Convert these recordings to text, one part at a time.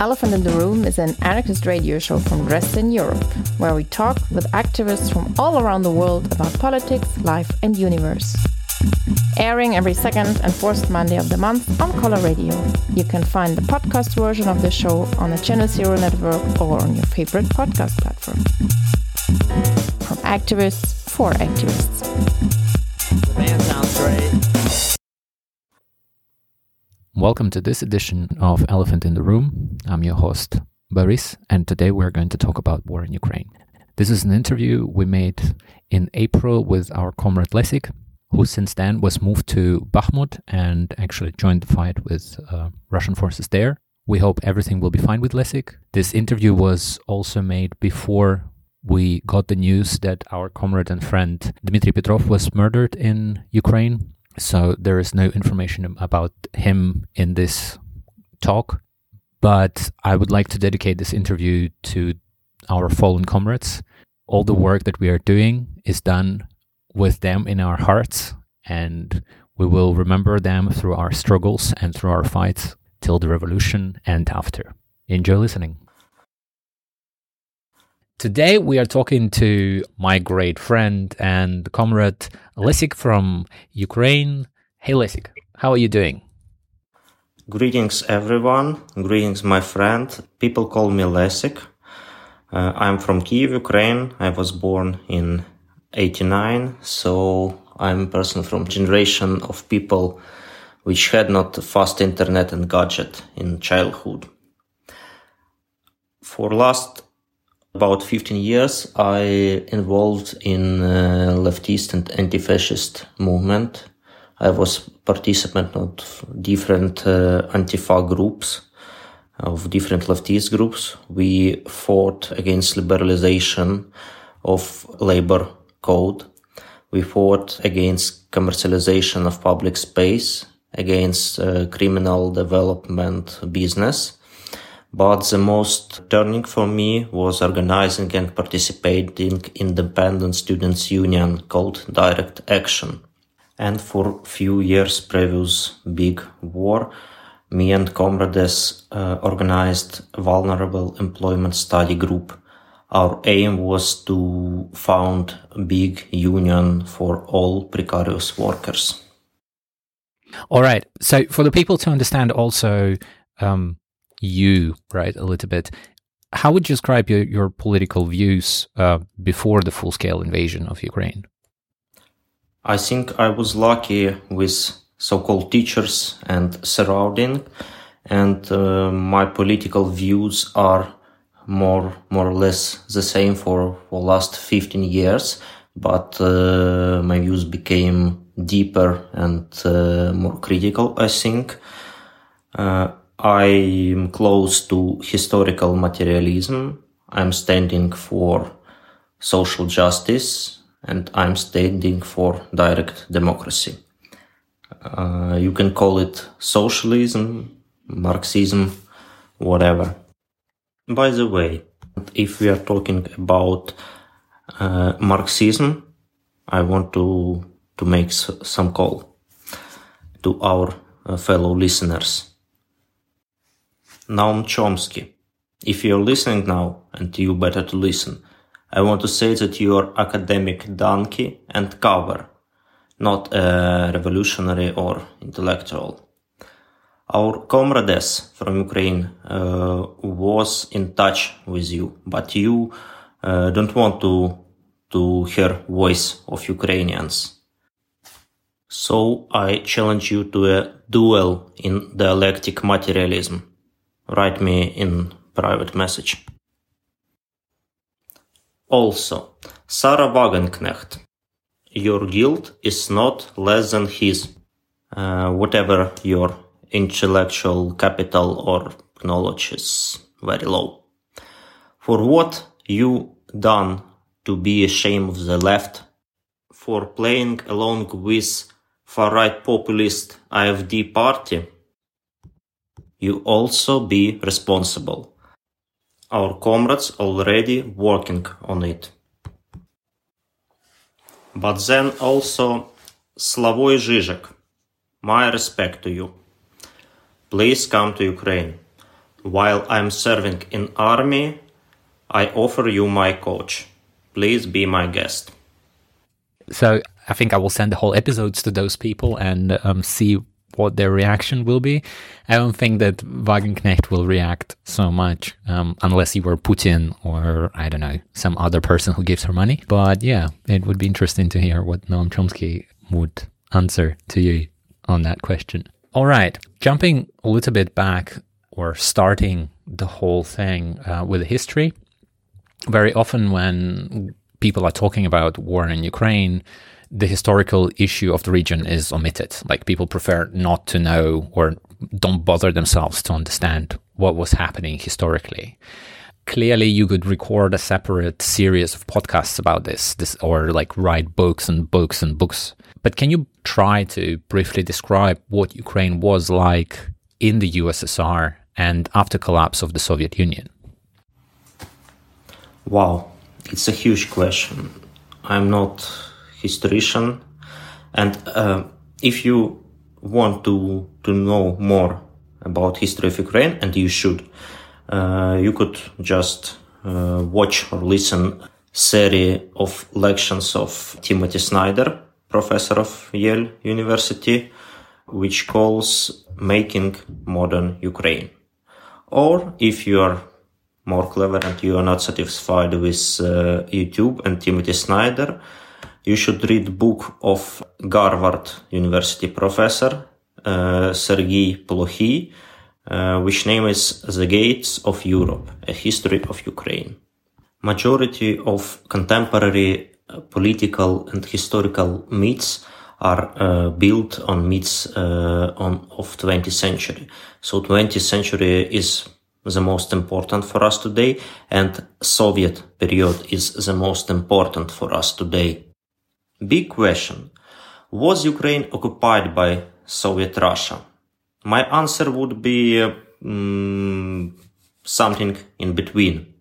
Elephant in the Room is an anarchist radio show from Dresden, Europe, where we talk with activists from all around the world about politics, life, and universe. Airing every second and fourth Monday of the month on Color Radio. You can find the podcast version of the show on the Channel Zero network or on your favorite podcast platform. From activists for activists. The sounds great. Welcome to this edition of Elephant in the Room. I'm your host, Boris, and today we're going to talk about war in Ukraine. This is an interview we made in April with our comrade Lesik, who since then was moved to Bakhmut and actually joined the fight with uh, Russian forces there. We hope everything will be fine with Lesik. This interview was also made before we got the news that our comrade and friend Dmitry Petrov was murdered in Ukraine so there is no information about him in this talk. But I would like to dedicate this interview to our fallen comrades. All the work that we are doing is done with them in our hearts, and we will remember them through our struggles and through our fights till the revolution and after. Enjoy listening. Today we are talking to my great friend and comrade Lesik from Ukraine. Hey Lesik, how are you doing? Greetings everyone. Greetings my friend. People call me Lesik. Uh, I'm from Kiev, Ukraine. I was born in 89, so I'm a person from generation of people which had not fast internet and gadget in childhood. For last about 15 years, I involved in uh, leftist and anti-fascist movement. I was participant of different uh, antifa groups, of different leftist groups. We fought against liberalization of labor code. We fought against commercialization of public space, against uh, criminal development business but the most turning for me was organizing and participating in independent students union called Direct Action. And for few years previous big war, me and comrades uh, organized vulnerable employment study group. Our aim was to found big union for all precarious workers. All right. So for the people to understand also, um, you, right, a little bit. How would you describe your, your political views uh, before the full scale invasion of Ukraine? I think I was lucky with so called teachers and surrounding, and uh, my political views are more more or less the same for for last 15 years but uh, my views became deeper and uh, more critical i think uh, I'm close to historical materialism. I'm standing for social justice and I'm standing for direct democracy. Uh, you can call it socialism, Marxism, whatever. By the way, if we are talking about uh, Marxism, I want to to make some call to our uh, fellow listeners. Noam Chomsky. If you're listening now, and you better to listen, I want to say that you're academic donkey and cover, not a revolutionary or intellectual. Our comrades from Ukraine uh, was in touch with you, but you uh, don't want to to hear voice of Ukrainians. So I challenge you to a duel in dialectic materialism write me in private message. Also, Sahra Wagenknecht, your guilt is not less than his, uh, whatever your intellectual capital or knowledge is very low. For what you done to be ashamed of the left, for playing along with far-right populist AfD party, you also be responsible. Our comrades already working on it. But then also Slavoj Žižek, my respect to you. Please come to Ukraine. while I'm serving in army, I offer you my coach. Please be my guest. So I think I will send the whole episodes to those people and um, see what their reaction will be. I don't think that Wagenknecht will react so much um, unless he were Putin or I don't know some other person who gives her money. But yeah, it would be interesting to hear what Noam Chomsky would answer to you on that question. All right, jumping a little bit back or starting the whole thing uh, with history. Very often, when people are talking about war in Ukraine, the historical issue of the region is omitted. Like people prefer not to know or don't bother themselves to understand what was happening historically. Clearly, you could record a separate series of podcasts about this, this or like write books and books and books. But can you try to briefly describe what Ukraine was like in the USSR and after collapse of the Soviet Union? Wow, it's a huge question. I'm not historian, and uh, if you want to to know more about history of Ukraine, and you should, uh, you could just uh, watch or listen series of lectures of Timothy Snyder, professor of Yale University, which calls "Making Modern Ukraine." Or if you are more clever and you are not satisfied with uh, YouTube and Timothy Snyder, you should read book of Harvard University professor uh, Sergei Plokhy, uh, which name is The Gates of Europe, a history of Ukraine. Majority of contemporary uh, political and historical myths are uh, built on myths uh, on of 20th century. So 20th century is the most important for us today and Soviet period is the most important for us today. Big question. Was Ukraine occupied by Soviet Russia? My answer would be uh, something in between.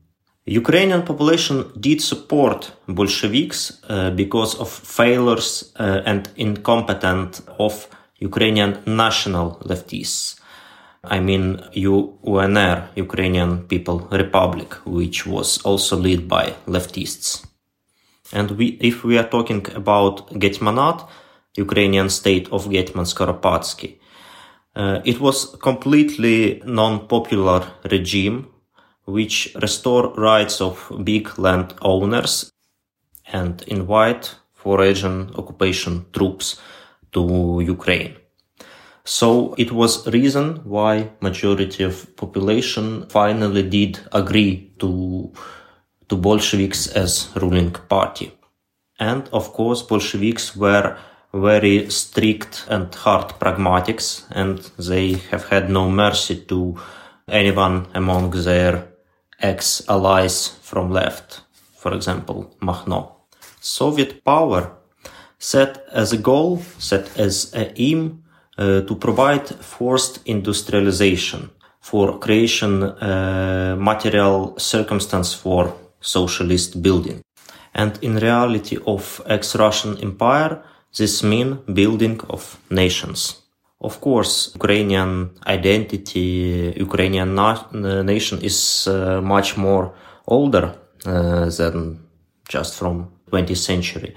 Ukrainian population did support Bolsheviks uh, because of failures uh, and incompetence of Ukrainian national leftists. I mean UNR, Ukrainian People Republic, which was also led by leftists. And we, if we are talking about Getmanat, Ukrainian state of Getman Skoropadsky, uh, it was completely non-popular regime which restore rights of big land owners and invite foreign occupation troops to Ukraine. So it was reason why majority of population finally did agree to to Bolsheviks as ruling party. And of course Bolsheviks were very strict and hard pragmatics and they have had no mercy to anyone among their ex-allies from left, for example, Makhno. Soviet power set as a goal, set as a aim uh, to provide forced industrialization for creation uh, material circumstance for socialist building. And in reality of ex-Russian empire, this mean building of nations. Of course, Ukrainian identity, Ukrainian na- nation is uh, much more older uh, than just from 20th century.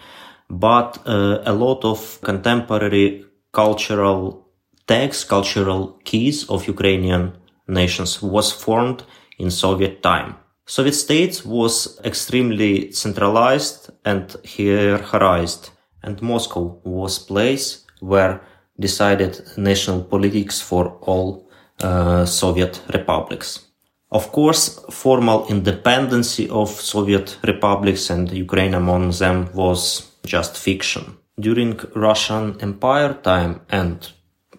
But uh, a lot of contemporary cultural texts, cultural keys of Ukrainian nations was formed in Soviet time. Soviet state was extremely centralized and hierarchized, and Moscow was place where decided national politics for all uh, Soviet republics. Of course, formal independency of Soviet republics and Ukraine among them was just fiction. During Russian Empire time and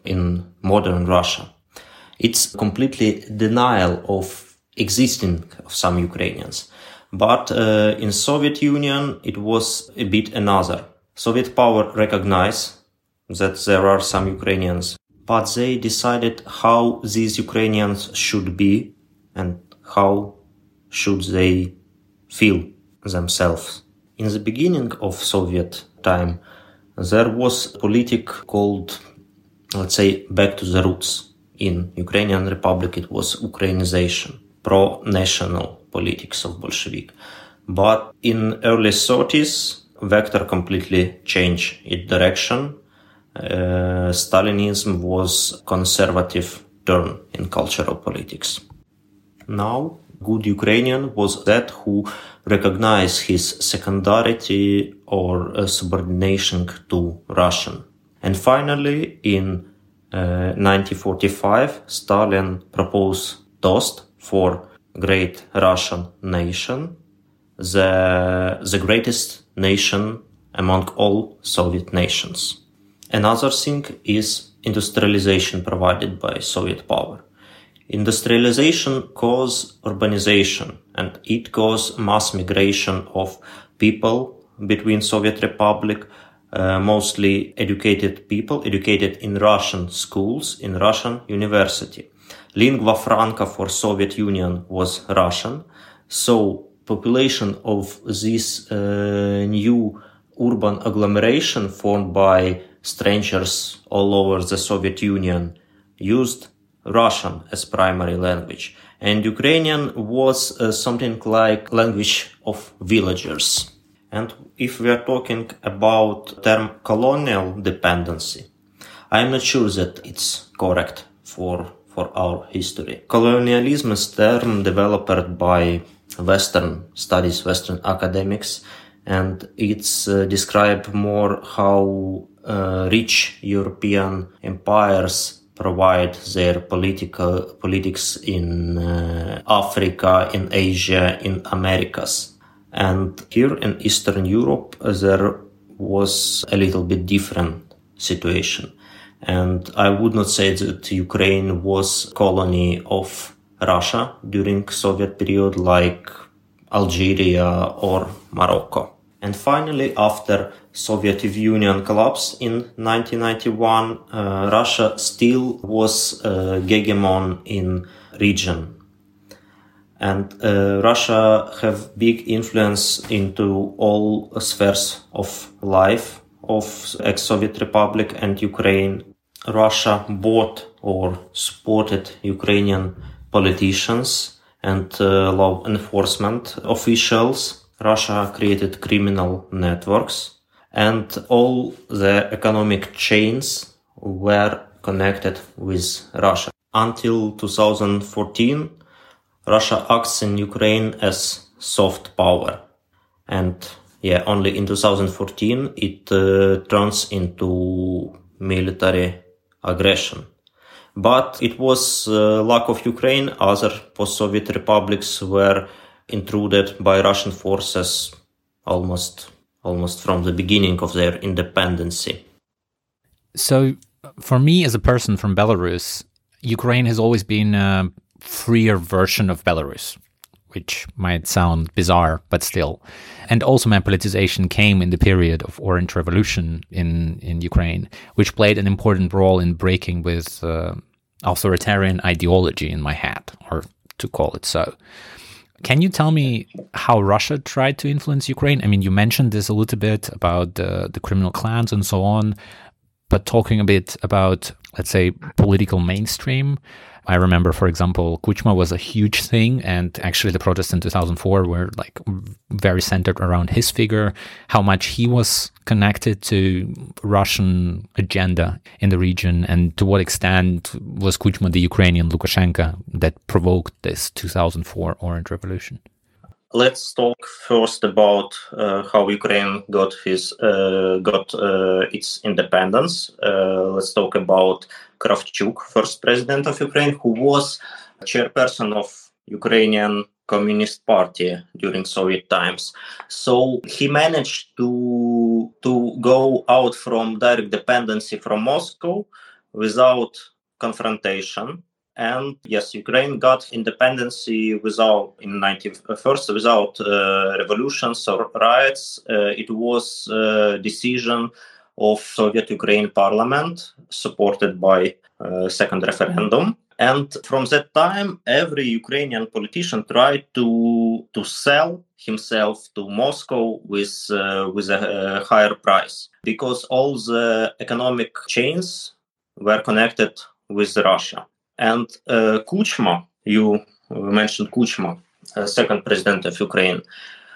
in modern Russia, it's completely denial of existing of some Ukrainians. But uh, in Soviet Union, it was a bit another. Soviet power recognized that there are some Ukrainians, but they decided how these Ukrainians should be and how should they feel themselves. In the beginning of Soviet time, there was a politic called, let's say, back to the roots. in Ukrainian Republic, it was Ukrainization, pro-national politics of Bolshevik. But in early 30s, vector completely changed its direction. Uh, Stalinism was conservative turn in cultural politics. Now, good Ukrainian was that who recognized his secondarity or uh, subordination to Russian. And finally, in uh, 1945, Stalin proposed toast for great Russian nation, the, the greatest nation among all Soviet nations. Another thing is industrialization provided by Soviet power. Industrialization caused urbanization and it caused mass migration of people between Soviet Republic, uh, mostly educated people, educated in Russian schools, in Russian university. Lingua franca for Soviet Union was Russian. So population of this uh, new urban agglomeration formed by strangers all over the Soviet Union used Russian as primary language. And Ukrainian was uh, something like language of villagers. And if we are talking about term colonial dependency, I'm not sure that it's correct for, for our history. Colonialism is term developed by Western studies, Western academics, and it's uh, described more how uh, rich European empires provide their political politics in uh, Africa, in Asia, in Americas. And here in Eastern Europe, there was a little bit different situation. And I would not say that Ukraine was colony of Russia during Soviet period like Algeria or Morocco. And finally, after Soviet Union collapse in 1991, uh, Russia still was uh, hegemon in region. And uh, Russia have big influence into all spheres of life of ex-Soviet Republic and Ukraine. Russia bought or supported Ukrainian politicians and uh, law enforcement officials Russia created criminal networks and all the economic chains were connected with Russia. Until 2014, Russia acts in Ukraine as soft power. And yeah, only in 2014 it uh, turns into military aggression. But it was uh, lack of Ukraine. Other post-Soviet republics were intruded by Russian forces almost almost from the beginning of their independency. So, for me as a person from Belarus, Ukraine has always been a freer version of Belarus, which might sound bizarre, but still. And also, my politicization came in the period of Orange Revolution in, in Ukraine, which played an important role in breaking with uh, authoritarian ideology in my head, or to call it so. Can you tell me how Russia tried to influence Ukraine? I mean, you mentioned this a little bit about the, the criminal clans and so on, but talking a bit about, let's say, political mainstream, I remember, for example, Kuchma was a huge thing, and actually the protests in 2004 were like very centered around his figure, how much he was connected to Russian agenda in the region, and to what extent was Kuchma the Ukrainian Lukashenko that provoked this 2004 Orange Revolution. Let's talk first about uh, how Ukraine got his uh, got uh, its independence. Uh, let's talk about Kravchuk, first president of Ukraine, who was chairperson of Ukrainian Communist Party during Soviet times. So he managed to to go out from direct dependency from Moscow without confrontation and yes, Ukraine got independence without in 91st without uh, revolutions or riots. Uh, it was a decision of Soviet Ukraine parliament supported by uh, second referendum. And from that time, every Ukrainian politician tried to to sell himself to Moscow with uh, with a, a higher price because all the economic chains were connected with Russia. And uh, Kuchma, you mentioned Kuchma, uh, second president of Ukraine.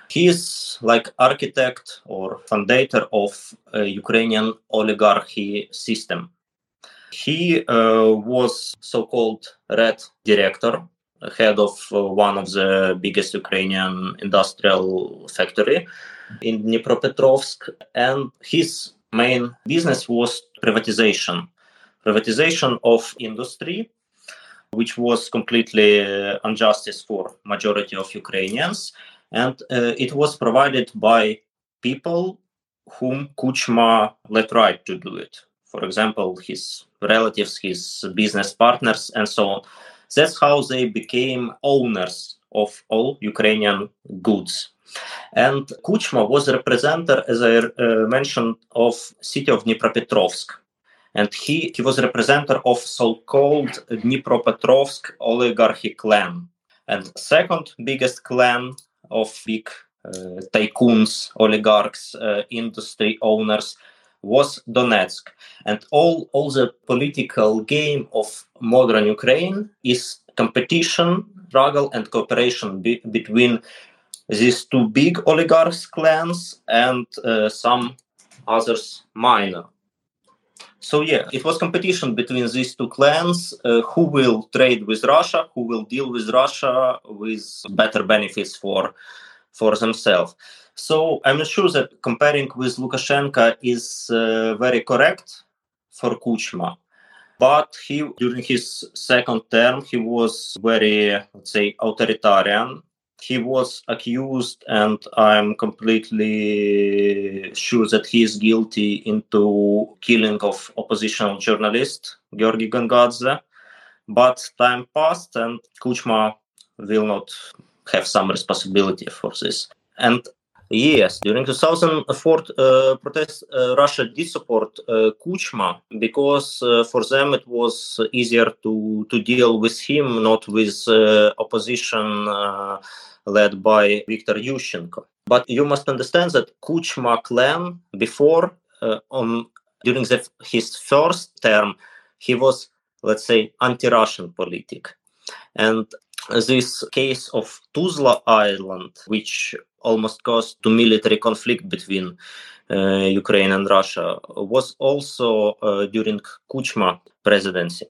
He is like architect or founder of Ukrainian oligarchy system. He uh, was so-called red director, head of uh, one of the biggest Ukrainian industrial factory in Dnipropetrovsk, and his main business was privatization, privatization of industry which was completely uh, injustice for majority of Ukrainians, and uh, it was provided by people whom Kuchma let right to do it. For example, his relatives, his business partners, and so on. That's how they became owners of all Ukrainian goods. And Kuchma was a representative, as I uh, mentioned, of city of Dnipropetrovsk, and he, he was a representative of so-called Dnipropetrovsk oligarchy clan. And second biggest clan of big uh, tycoons, oligarchs, uh, industry owners was Donetsk. And all, all the political game of modern Ukraine is competition, struggle, and cooperation be- between these two big oligarchs clans and uh, some others minor so yeah, it was competition between these two clans uh, who will trade with Russia, who will deal with Russia with better benefits for for themselves. So I'm sure that comparing with Lukashenko is uh, very correct for Kuchma. But he, during his second term, he was very, let's say, authoritarian he was accused and i'm completely sure that he is guilty into killing of oppositional journalist georgi Gongadze but time passed and kuchma will not have some responsibility for this. And Yes, during 2004 uh, protest, uh, Russia did support uh, Kuchma because uh, for them it was easier to to deal with him, not with uh, opposition uh, led by Viktor Yushchenko. But you must understand that Kuchma clan before uh, on during the, his first term he was let's say anti-Russian politic, and this case of Tuzla Island, which almost caused to military conflict between uh, Ukraine and Russia, was also uh, during Kuchma presidency.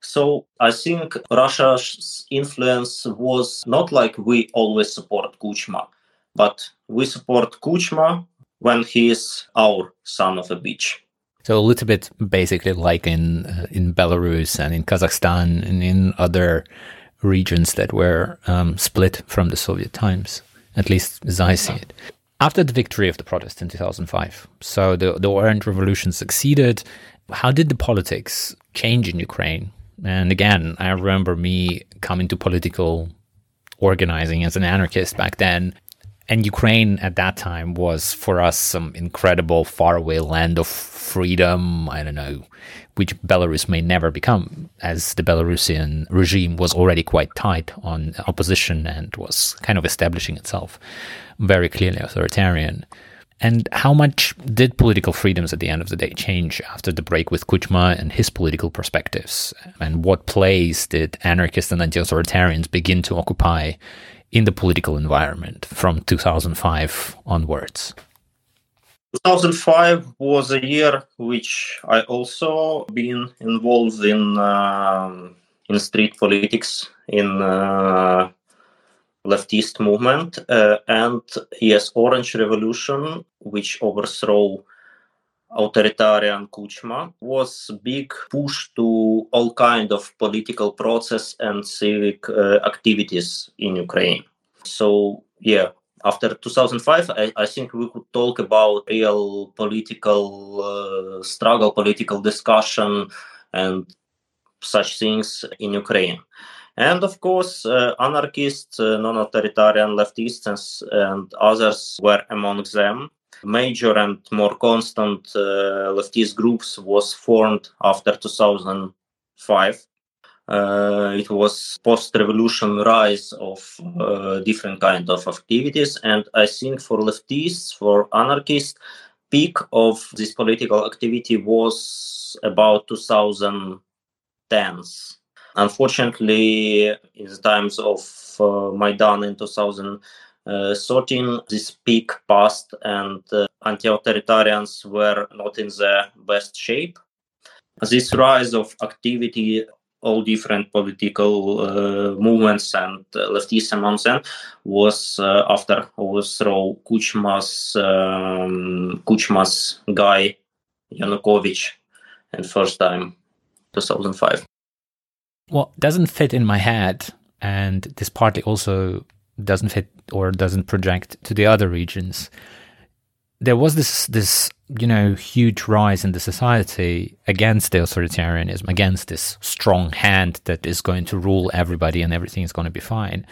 So I think Russia's influence was not like we always support Kuchma, but we support Kuchma when he is our son of a bitch. So a little bit basically like in uh, in Belarus and in Kazakhstan and in other regions that were um, split from the Soviet times, at least as I see it. After the victory of the protests in 2005, so the, the Orange Revolution succeeded, how did the politics change in Ukraine? And again, I remember me coming to political organizing as an anarchist back then. And Ukraine at that time was for us some incredible faraway land of freedom. I don't know, which Belarus may never become, as the Belarusian regime was already quite tight on opposition and was kind of establishing itself very clearly authoritarian. And how much did political freedoms at the end of the day change after the break with Kuchma and his political perspectives? And what place did anarchists and anti authoritarians begin to occupy in the political environment from 2005 onwards? 2005 was a year which I also been involved in um, in street politics in uh, leftist movement uh, and yes orange revolution which overthrew authoritarian kuchma was big push to all kind of political process and civic uh, activities in ukraine. So yeah after 2005 I, I, think we could talk about real political uh, struggle political discussion and such things in ukraine and of course, uh, anarchists, uh, non authoritarian leftists, and, and, others were among them. Major and more constant uh, leftist groups was formed after 2005. Uh, it was post-revolution rise of uh, different kind of activities, and I think for leftists, for anarchists, peak of this political activity was about 2010s Unfortunately, in the times of uh, Maidan in 2013, this peak passed and uh, anti-authoritarians were not in the best shape. This rise of activity all different political uh, movements and uh, leftists among them was uh, after overthrow Kuchma's um, Kuchma's guy Yanukovych and first time 2005. Well, doesn't fit in my head, and this partly also doesn't fit or doesn't project to the other regions there was this this you know huge rise in the society against the authoritarianism, against this strong hand that is going to rule everybody and everything is going to be fine.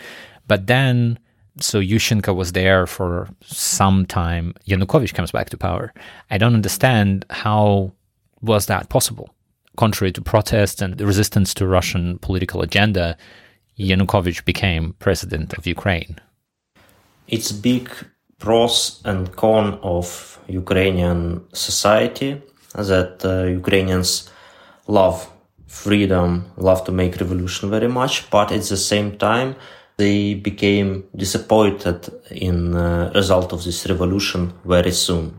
But then, so Yushchenko was there for some time. Yanukovych comes back to power. I don't understand how was that possible. Contrary to protest and resistance to Russian political agenda, Yanukovych became president of Ukraine. It's big pros and cons of Ukrainian society that uh, Ukrainians love freedom, love to make revolution very much, but at the same time they became disappointed in uh, result of this revolution very soon.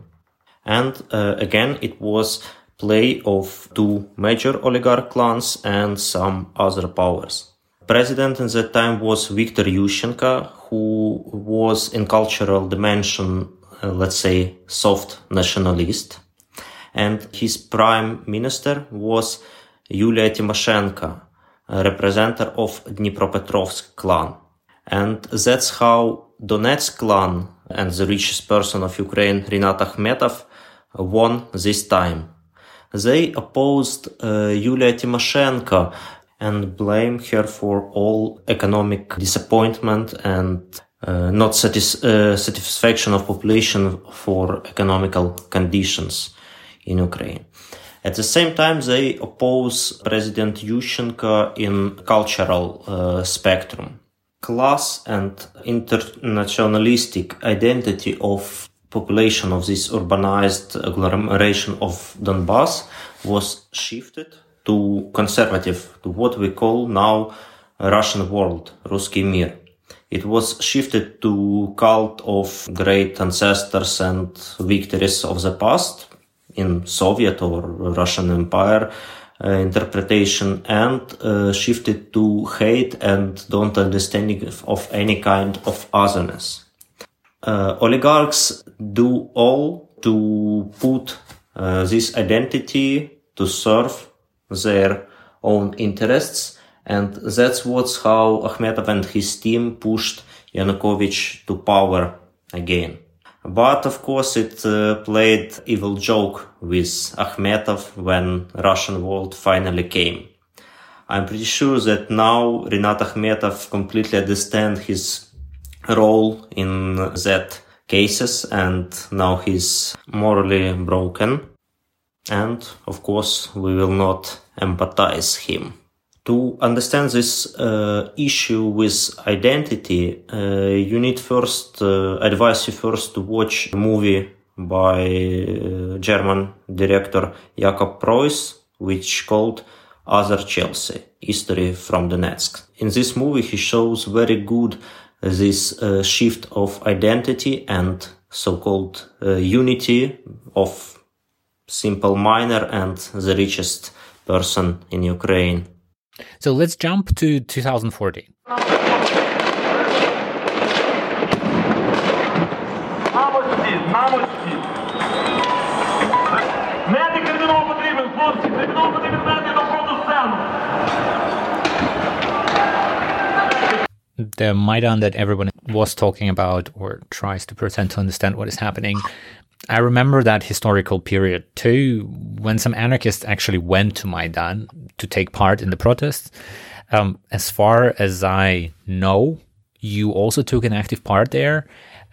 And uh, again, it was play of two major oligarch clans and some other powers. President in that time was Viktor Yushchenko, who was in cultural dimension, uh, let's say, soft nationalist. And his prime minister was Yulia Tymoshenko, a representative of Dnipropetrovsk clan. And that's how Donetsk clan and the richest person of Ukraine, Rinat Akhmetov, won this time. They opposed uh, Yulia Tymoshenko and blame her for all economic disappointment and uh, not satis- uh, satisfaction of population for economical conditions in Ukraine. At the same time, they oppose President Yushchenko in cultural uh, spectrum. Class and internationalistic identity of population of this urbanized agglomeration of Donbass was shifted to conservative, to what we call now Russian world, Ruski Mir. It was shifted to cult of great ancestors and victories of the past in Soviet or Russian Empire uh, interpretation and uh, shifted to hate and don't understanding of any kind of otherness. Uh, oligarchs do all to put uh, this identity to serve their own interests. And that's what's how Akhmetov and his team pushed Yanukovych to power again. But of course, it uh, played evil joke with Akhmetov when Russian world finally came. I'm pretty sure that now Rinat Akhmetov completely understands his role in that cases and now he's morally broken. And of course, we will not empathize him. To understand this uh, issue with identity, uh, you need first, uh, advise you first to watch a movie by uh, German director Jakob Preuss, which called Other Chelsea, History from Donetsk. In this movie, he shows very good this uh, shift of identity and so-called uh, unity of simple miner and the richest person in Ukraine. So let's jump to 2014. The Maidan that everyone was talking about or tries to pretend to understand what is happening I remember that historical period too, when some anarchists actually went to Maidan to take part in the protests. Um, as far as I know, you also took an active part there.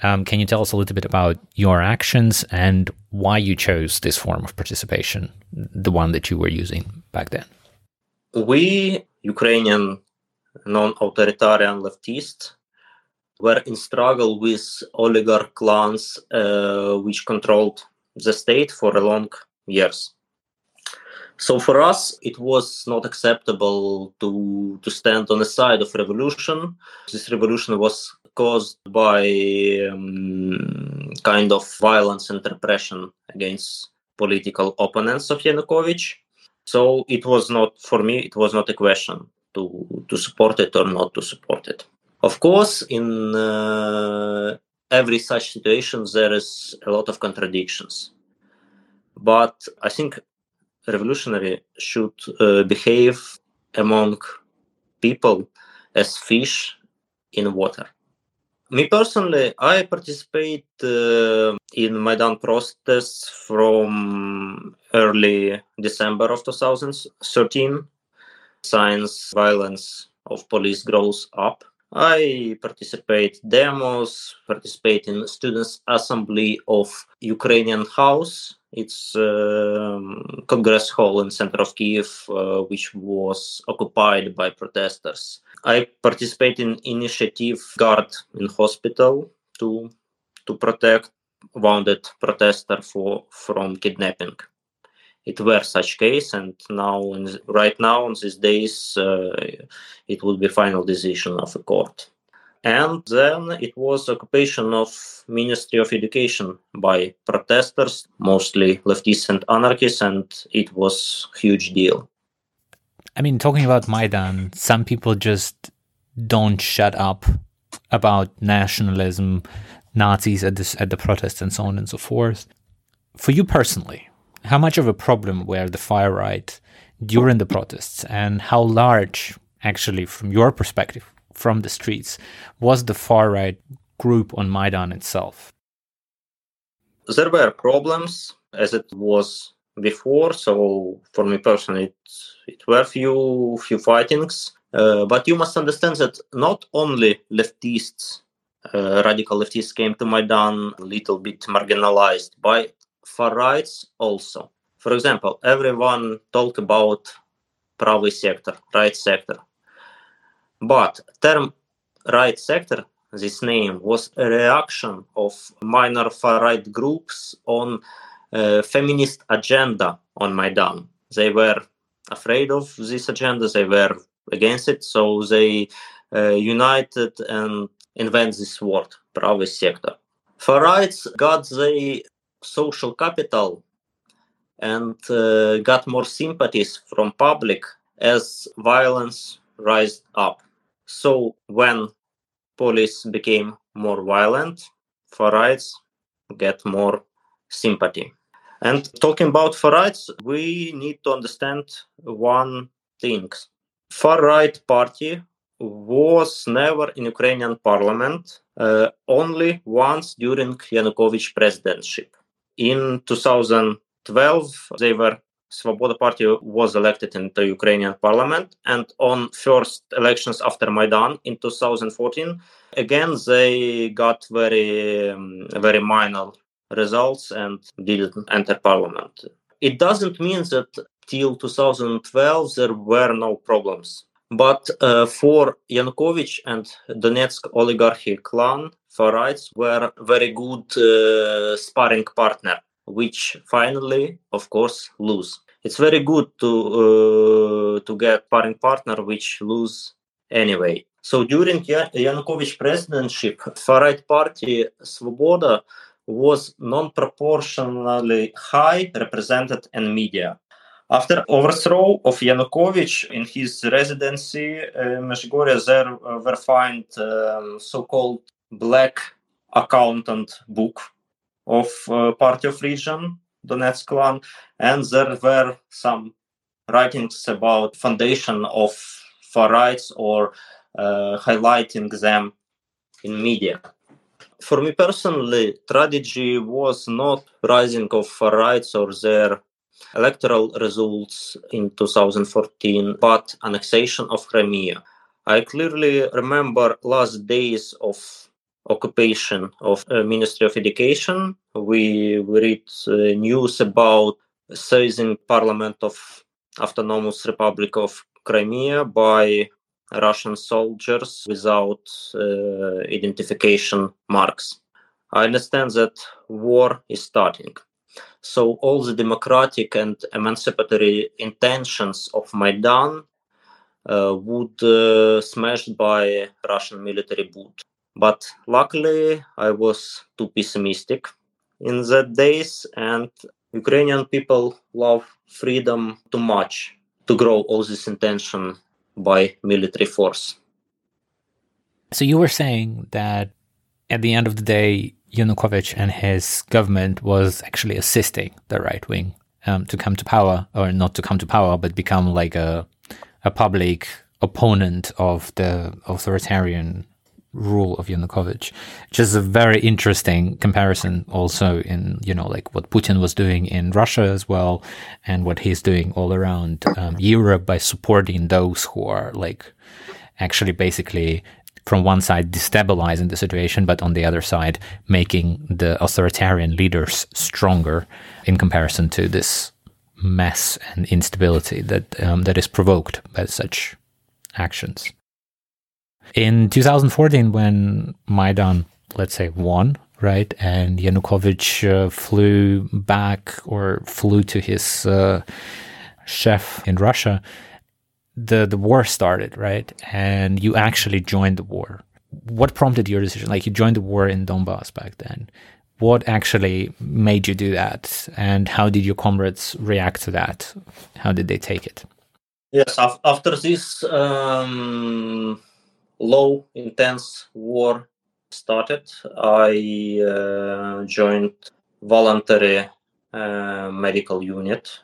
Um, can you tell us a little bit about your actions and why you chose this form of participation, the one that you were using back then? We, Ukrainian non authoritarian leftists, were in struggle with oligarch clans uh, which controlled the state for a long years. So for us, it was not acceptable to to stand on the side of revolution. This revolution was caused by um, kind of violence and repression against political opponents of Yanukovych. So it was not for me. It was not a question to to support it or not to support it. Of course, in uh, every such situation, there is a lot of contradictions. But I think revolutionary should uh, behave among people as fish in water. Me personally, I participate uh, in Maidan protests from early December of 2013. Since violence of police grows up, I participate demos, participate in students' assembly of Ukrainian House. It's um, Congress Hall in center of Kiev, uh, which was occupied by protesters. I participate in initiative Guard in Hospital to to protect wounded protester for from kidnapping it were such case and now right now in these days uh, it would be final decision of a court. And then it was occupation of ministry of education by protesters mostly leftists and anarchists and it was huge deal. I mean talking about maidan some people just don't shut up about nationalism nazis at this at the protests and so on and so forth. For you personally how much of a problem were the far right during the protests, and how large, actually, from your perspective, from the streets, was the far right group on Maidan itself? There were problems, as it was before. So, for me personally, it, it were few few fightings. Uh, but you must understand that not only leftists, uh, radical leftists came to Maidan a little bit marginalized by far rights also. For example, everyone talk about правый sector, right sector. But term right sector, this name was a reaction of minor far right groups on uh, feminist agenda on Maidan. They were afraid of this agenda, they were against it, so they uh, united and invent this word, правый sector. Far rights got the social capital and uh, got more sympathies from public as violence rised up. So when police became more violent, far rights get more sympathy. And talking about far rights, we need to understand one thing. Far right party was never in Ukrainian parliament, uh, only once during Yanukovych presidency in 2012, they were Svoboda Party was elected in the Ukrainian parliament, and on first elections after Maidan in 2014, again they got very um, very minor results and didn't enter parliament. It doesn't mean that till 2012 there were no problems, but uh, for Yanukovych and Donetsk oligarchy clan, far rights were very good uh, sparring partner, which finally, of course, lose. It's very good to uh, to get sparring partner which lose anyway. So during Yanukovych presidency, far right party Svoboda was non-proportionally high represented in media. After overthrow of Yanukovych in his residency, uh, Mezhyhirya, there uh, were found um, so-called black accountant book of uh, Party of Region, Donetsk clan, and there were some writings about foundation of far rights or uh, highlighting them in media. For me personally, tragedy was not rising of far rights or their electoral results in 2014, but annexation of Crimea. I clearly remember last days of occupation of uh, Ministry of Education. We, we read uh, news about seizing Parliament of Autonomous Republic of Crimea by Russian soldiers without uh, identification marks. I understand that war is starting. So all the democratic and emancipatory intentions of Maidan uh, would uh, smashed by Russian military boot. But luckily, I was too pessimistic in that days, and Ukrainian people love freedom too much to grow all this intention by military force. So you were saying that at the end of the day, Yanukovych and his government was actually assisting the right wing um, to come to power, or not to come to power, but become like a a public opponent of the authoritarian rule of Yanukovych, which is a very interesting comparison also in, you know, like what Putin was doing in Russia as well, and what he's doing all around um, Europe by supporting those who are like actually basically from one side destabilizing the situation, but on the other side making the authoritarian leaders stronger in comparison to this mess and instability that um, that is provoked by such actions. In 2014, when Maidan, let's say, won, right, and Yanukovych uh, flew back or flew to his uh, chef in Russia, the the war started, right, and you actually joined the war. What prompted your decision? Like you joined the war in Donbass back then. What actually made you do that, and how did your comrades react to that? How did they take it? Yes, after this um, low, intense war started, I uh, joined voluntary uh, medical unit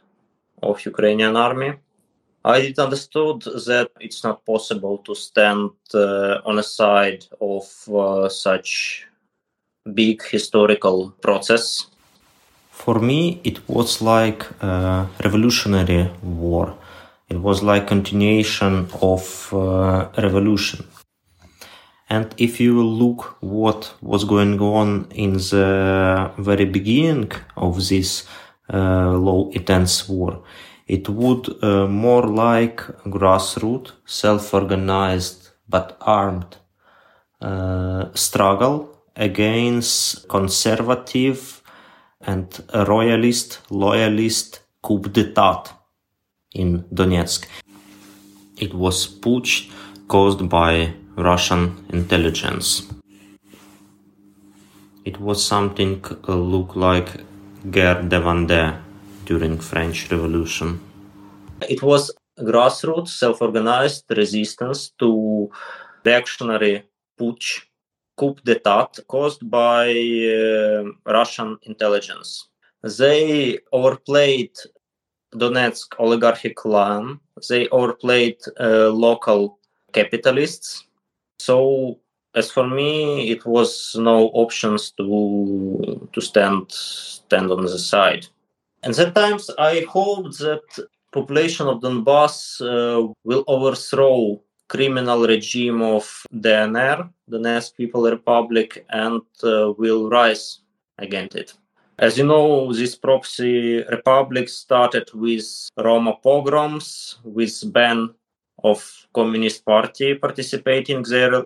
of Ukrainian army. I understood that it's not possible to stand uh, on the side of uh, such big historical process. For me, it was like a revolutionary war it was like continuation of uh, revolution. And if you look what was going on in the very beginning of this uh, low intense war, it would uh, more like grassroots, self-organized but armed uh, struggle against conservative and royalist, loyalist coup d'état in Donetsk. It was putsch caused by Russian intelligence. It was something uh, look like guerre de Vendée during French Revolution. It was grassroots, self-organized resistance to reactionary putsch, coup d'état caused by uh, Russian intelligence. They overplayed Donetsk oligarchic clan. They overplayed uh, local capitalists. So, as for me, it was no options to to stand stand on the side. And sometimes I hope that population of Donbass uh, will overthrow criminal regime of DNR, Donetsk People Republic, and uh, will rise against it. As you know, this proxy republic started with Roma pogroms, with ban of Communist Party participating their uh,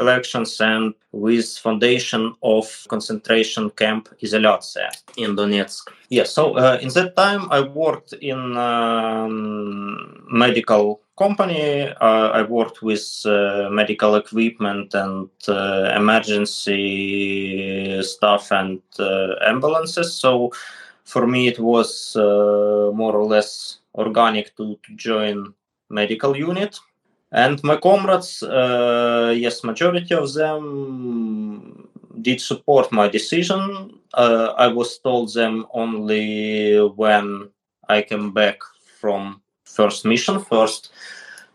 elections and with foundation of concentration camp Izolyatsiya in Donetsk. Yes, so uh, in that time I worked in um, medical company. Uh, I worked with uh, medical equipment and uh, emergency stuff and uh, ambulances. So for me, it was uh, more or less organic to, to, join medical unit. And my comrades, uh, yes, majority of them did support my decision. I was told them only when I came back from first mission, first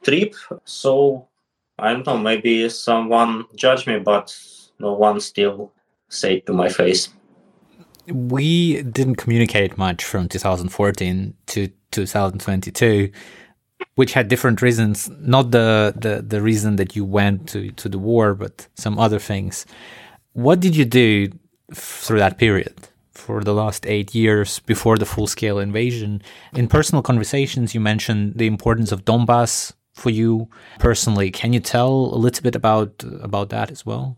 trip. So I don't know, maybe someone judged me, but no one still said to my face. We didn't communicate much from 2014 to 2022, which had different reasons. Not the, the, the reason that you went to, to the war, but some other things. What did you do through that period? for the last eight years before the full scale invasion. In personal conversations, you mentioned the importance of Donbass for you personally. Can you tell a little bit about about that as well?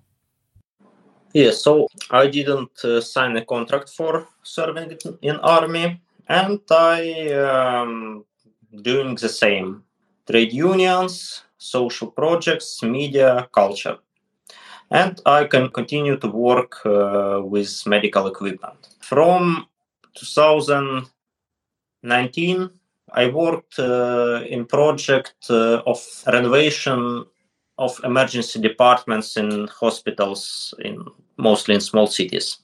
Yeah, so I didn't uh, sign a contract for serving in army, and I um, doing the same trade unions, social projects, media, culture. And I can continue to work uh, with medical equipment. From 2019, I worked uh, in project uh, of renovation of emergency departments in hospitals in mostly in small cities.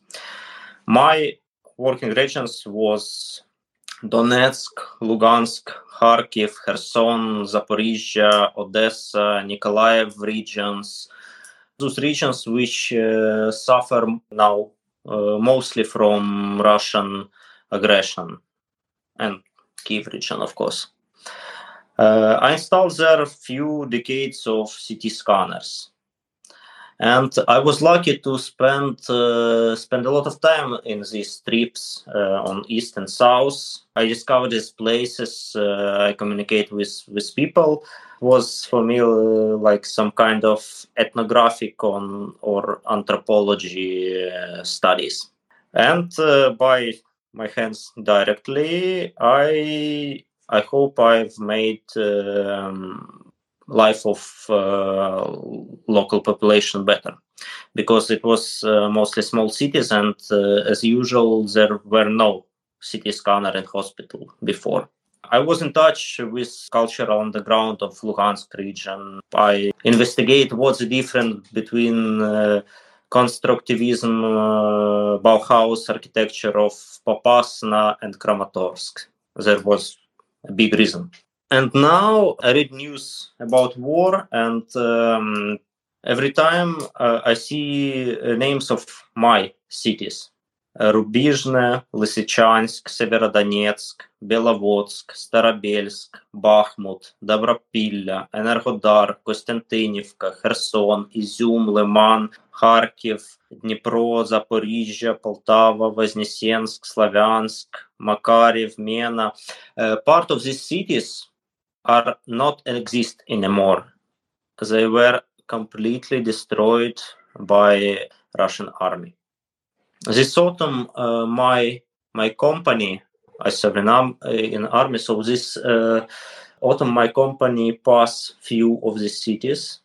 My working regions was Donetsk, Lugansk, Kharkiv, Kherson, Zaporizhia, Odessa, Nikolaev regions. Those regions which uh, suffer now uh, mostly from Russian aggression and Kiev region, of course. Uh, I installed there a few decades of CT scanners and I was lucky to spend uh, spend a lot of time in these trips uh, on east and south. I discovered these places. Uh, I communicate with with people. It was for me like some kind of ethnographic on or anthropology studies, and by my hands directly, I I hope I've made. Um, life of uh, local population better because it was uh, mostly small cities and uh, as usual there were no CT scanner and hospital before I was in touch with culture on the ground of Luhansk region. I investigate what's the difference between uh, constructivism, uh, Bauhaus architecture of Popasna and Kramatorsk. There was a big reason. And now I read news about war, and um, every time uh, I see uh, names of my cities. Рубіжне, Лисичанськ, Северодонецьк, Біловодськ, Старобельськ, Бахмут, Добропілля, Енергодар, Костянтинівка, Херсон, Ізюм, Лиман, Харків, Дніпро, Запоріжжя, Полтава, Вознесенськ, Славянськ, Макарів, Мена. Uh, part of these cities are not exist anymore. They were completely destroyed by Russian army. This autumn, uh, my my company, I serve in, um, in army, so this uh, autumn my company pass few of these cities,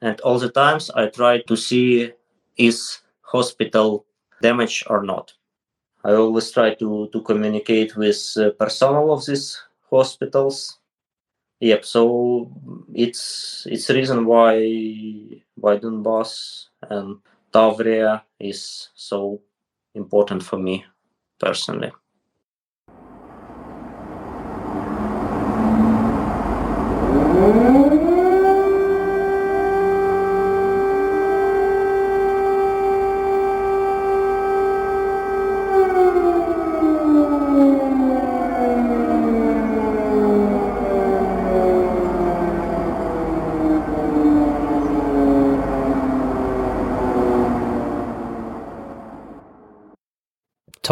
and all the times I try to see is hospital damaged or not. I always try to to communicate with uh, personnel of these hospitals yep so it's it's reason why why donbass and tavria is so important for me personally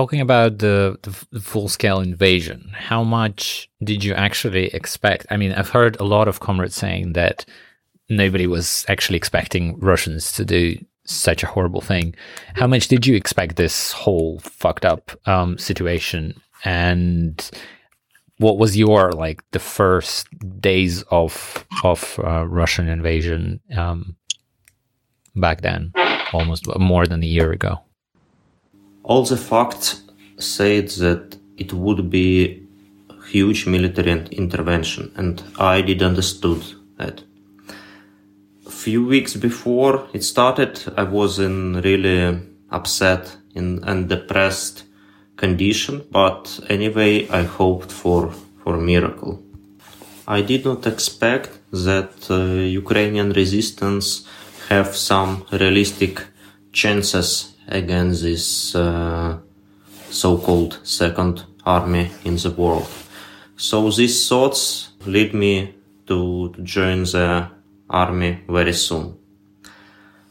talking about the, the full scale invasion, how much did you actually expect? I mean, I've heard a lot of comrades saying that nobody was actually expecting Russians to do such a horrible thing. How much did you expect this whole fucked up um, situation? And what was your like the first days of of uh, Russian invasion um, back then, almost more than a year ago? All the facts said that it would be huge military intervention, and I did understood that. A few weeks before it started, I was in really upset in, and depressed condition, but anyway, I hoped for for miracle. I did not expect that uh, Ukrainian resistance have some realistic chances against this uh, so-called second army in the world. So these thoughts lead me to, to join the army very soon.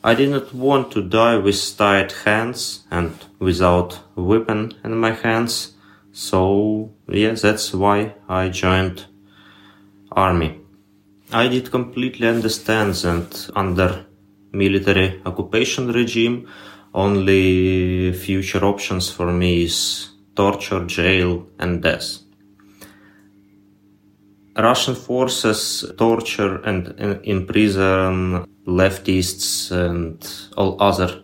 I did not want to die with tied hands and without weapon in my hands. So yeah, that's why I joined army. I did completely understand that under military occupation regime, only future options for me is torture, jail, and death. Russian forces torture and imprison leftists and all other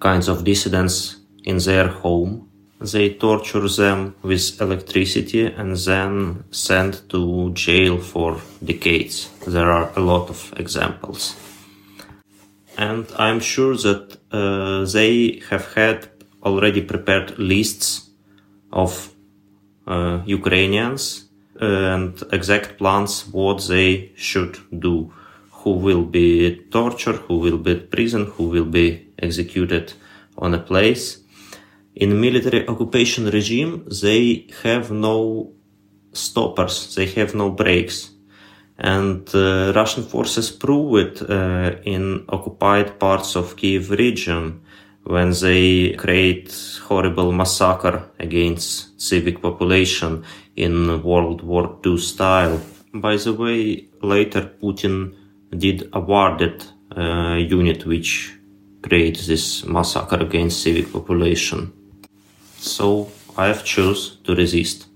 kinds of dissidents in their home. They torture them with electricity and then send to jail for decades. There are a lot of examples. And I'm sure that uh, they have had already prepared lists of uh, Ukrainians and exact plans what they should do. Who will be tortured, who will be prison, who will be executed on a place. In military occupation regime, they have no stoppers, they have no brakes. And uh, Russian forces prove it uh, in occupied parts of Kiev region when they create horrible massacre against civic population in World War II style. By the way, later Putin did awarded a uh, unit which creates this massacre against civic population. So I have chose to resist.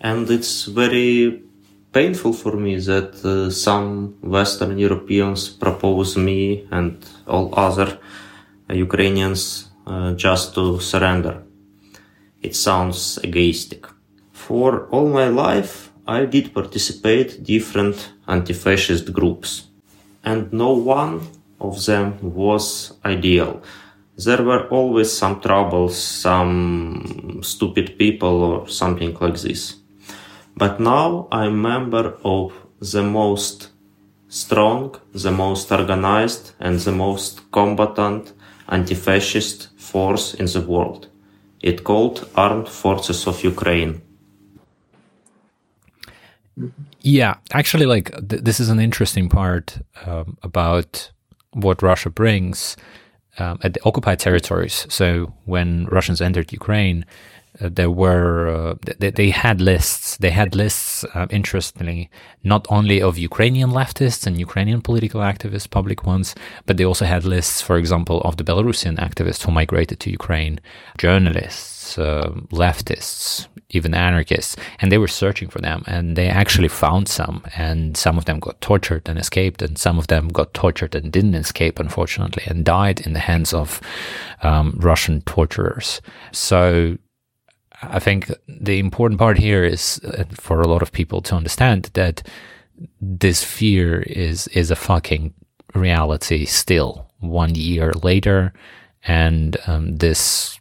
And it's very painful for me that uh, some Western Europeans propose me and all other Ukrainians uh, just to surrender. It sounds egoistic. For all my life, I did participate different anti-fascist groups, and no one of them was ideal. There were always some troubles, some stupid people or something like this. But now I'm member of the most strong, the most organized and the most combatant anti-fascist force in the world. It called Armed Forces of Ukraine. Yeah, actually, like th- this is an interesting part um, about what Russia brings um, at the occupied territories. So when Russians entered Ukraine, uh, there were uh, they, they, had lists. They had lists, uh, interestingly, not only of Ukrainian leftists and Ukrainian political activists, public ones, but they also had lists, for example, of the Belarusian activists who migrated to Ukraine, journalists, uh, leftists, even anarchists, and they were searching for them, and they actually found some, and some of them got tortured and escaped, and some of them got tortured and didn't escape, unfortunately, and died in the hands of um, Russian torturers. So I think the important part here is uh, for a lot of people to understand that this fear is is a fucking reality still one year later. And um, this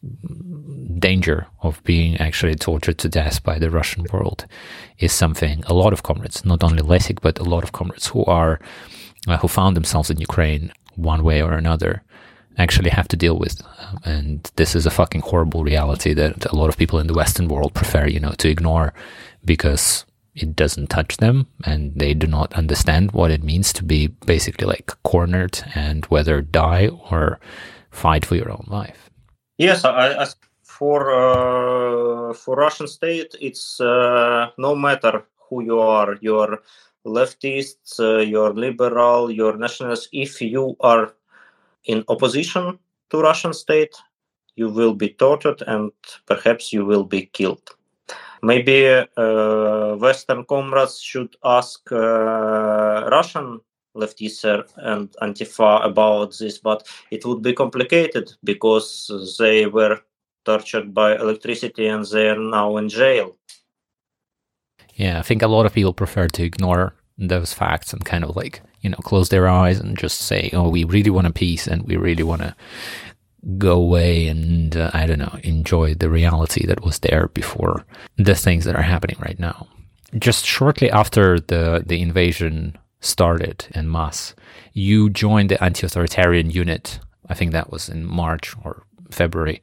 danger of being actually tortured to death by the Russian world is something a lot of comrades, not only Lesik, but a lot of comrades who are uh, who found themselves in Ukraine one way or another actually have to deal with. And this is a fucking horrible reality that a lot of people in the Western world prefer, you know, to ignore because it doesn't touch them and they do not understand what it means to be basically like cornered and whether die or fight for your own life. Yes, I, I, for uh, for Russian state, it's uh, no matter who you are, you're leftist, uh, you're liberal, you're nationalist. If you are in opposition to Russian state, you will be tortured and perhaps you will be killed. Maybe uh, Western comrades should ask uh, Russian leftists and Antifa about this, but it would be complicated because they were tortured by electricity and they are now in jail. Yeah, I think a lot of people prefer to ignore those facts and kind of like you know close their eyes and just say oh we really want a peace and we really want to go away and uh, i don't know enjoy the reality that was there before the things that are happening right now. Just shortly after the the invasion started in mass you joined the anti-authoritarian unit. I think that was in march or february.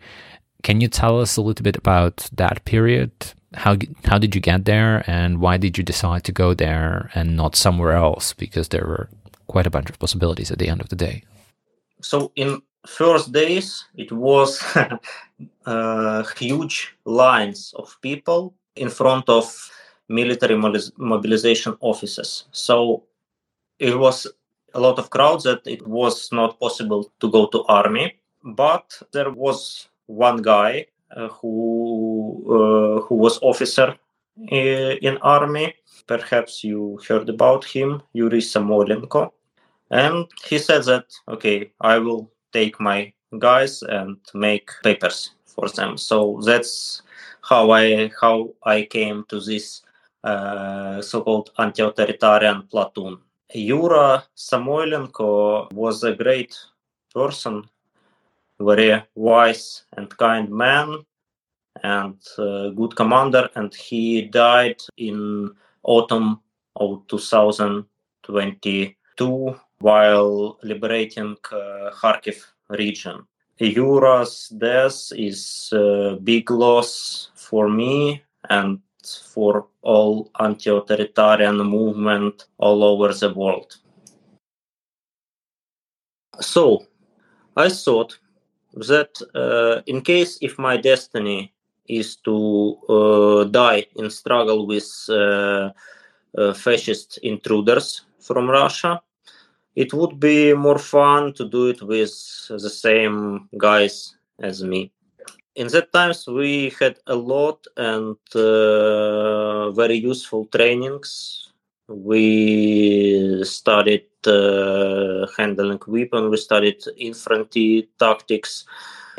Can you tell us a little bit about that period how how did you get there and why did you decide to go there and not somewhere else? Because there were quite a bunch of possibilities at the end of the day. So in first days it was uh, huge lines of people in front of military mobilization offices. So it was a lot of crowds that it was not possible to go to army But there was one guy who uh, who was officer in army. Perhaps you heard about him, Yuri Samoylenko, and he said that okay, I will take my guys and make papers for them. So that's how I how I came to this uh, so-called anti-authoritarian platoon. Yura Samoylenko was a great person, very wise and kind man, and uh, good commander. And he died in autumn of 2022 while liberating uh, Kharkiv region. Yura's death is a big loss for me and for all anti-authoritarian movement all over the world. So I thought that uh, in case if my destiny is to uh, die in struggle with uh, uh fascist intruders from Russia, it would be more fun to do it with the same guys as me. In that times we had a lot and uh, very useful trainings. We studied handling weapon. We studied infantry tactics.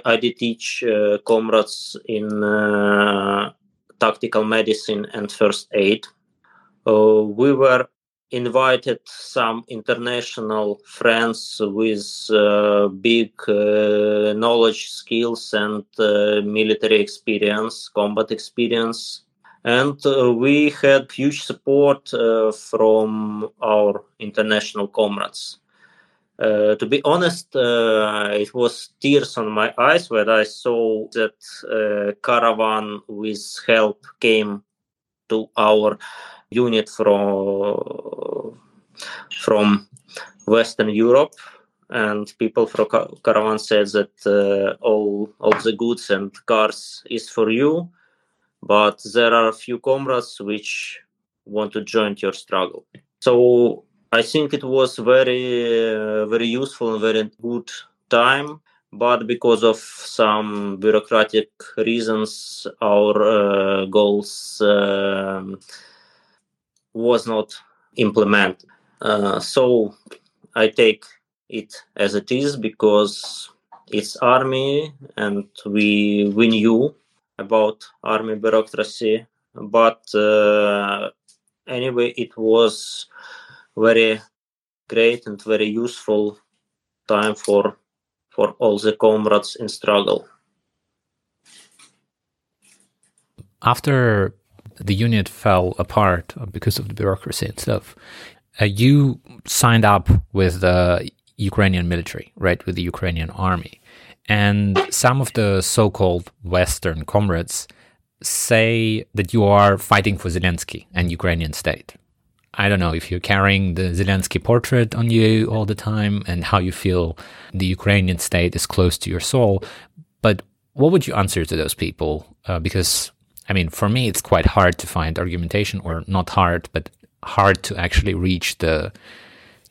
I did teach uh, comrades in uh, tactical medicine and first aid. Uh, we were invited some international friends with uh, big uh, knowledge, skills, and uh, military experience, combat experience. And uh, we had huge support uh, from our international comrades. Uh, to be honest, it was tears on my eyes when I saw that caravan with help came to our unit from from Western Europe, and people from Caravan said that uh, all all the goods and cars is for you, but there are a few comrades which want to join your struggle. So I think it was very uh, very useful and very good time but because of some bureaucratic reasons our uh, goals uh, was not implemented. Uh, so I take it as it is because it's army and we we knew about army bureaucracy but uh, anyway it was very great and very useful time for for all the comrades in struggle after the unit fell apart because of the bureaucracy and stuff. Uh, you signed up with the Ukrainian military, right, with the Ukrainian army. And some of the so called Western comrades say that you are fighting for Zelensky and Ukrainian state. I don't know if you're carrying the Zelensky portrait on you all the time and how you feel the Ukrainian state is close to your soul. But what would you answer to those people? Uh, because I mean, for me, it's quite hard to find argumentation, or not hard, but hard to actually reach the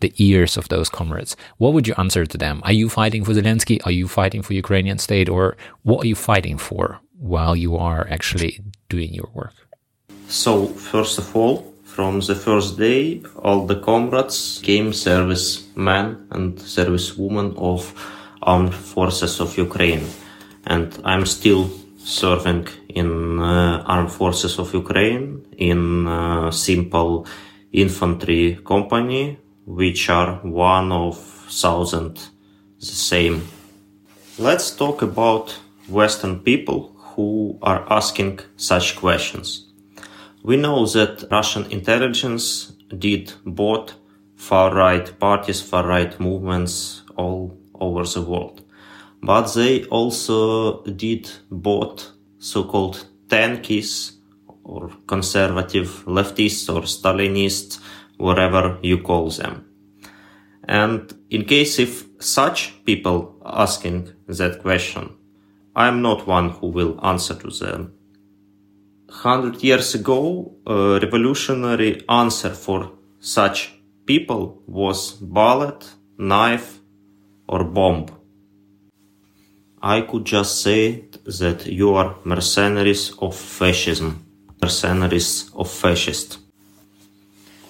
the ears of those comrades. What would you answer to them? Are you fighting for Zelensky? Are you fighting for Ukrainian state, or what are you fighting for while you are actually doing your work? So, first of all, from the first day, all the comrades came servicemen and servicewomen of armed forces of Ukraine, and I'm still serving in uh, armed forces of Ukraine in uh, simple infantry company, which are one of thousand the same. Let's talk about Western people who are asking such questions. We know that Russian intelligence did both far right parties, far right movements all over the world but they also did both so-called tankies or conservative leftists or Stalinists, whatever you call them. And in case if such people asking that question, I'm not one who will answer to them. Hundred years ago, a revolutionary answer for such people was bullet, knife, or bomb. I could just say that you are mercenaries of fascism, mercenaries of fascist.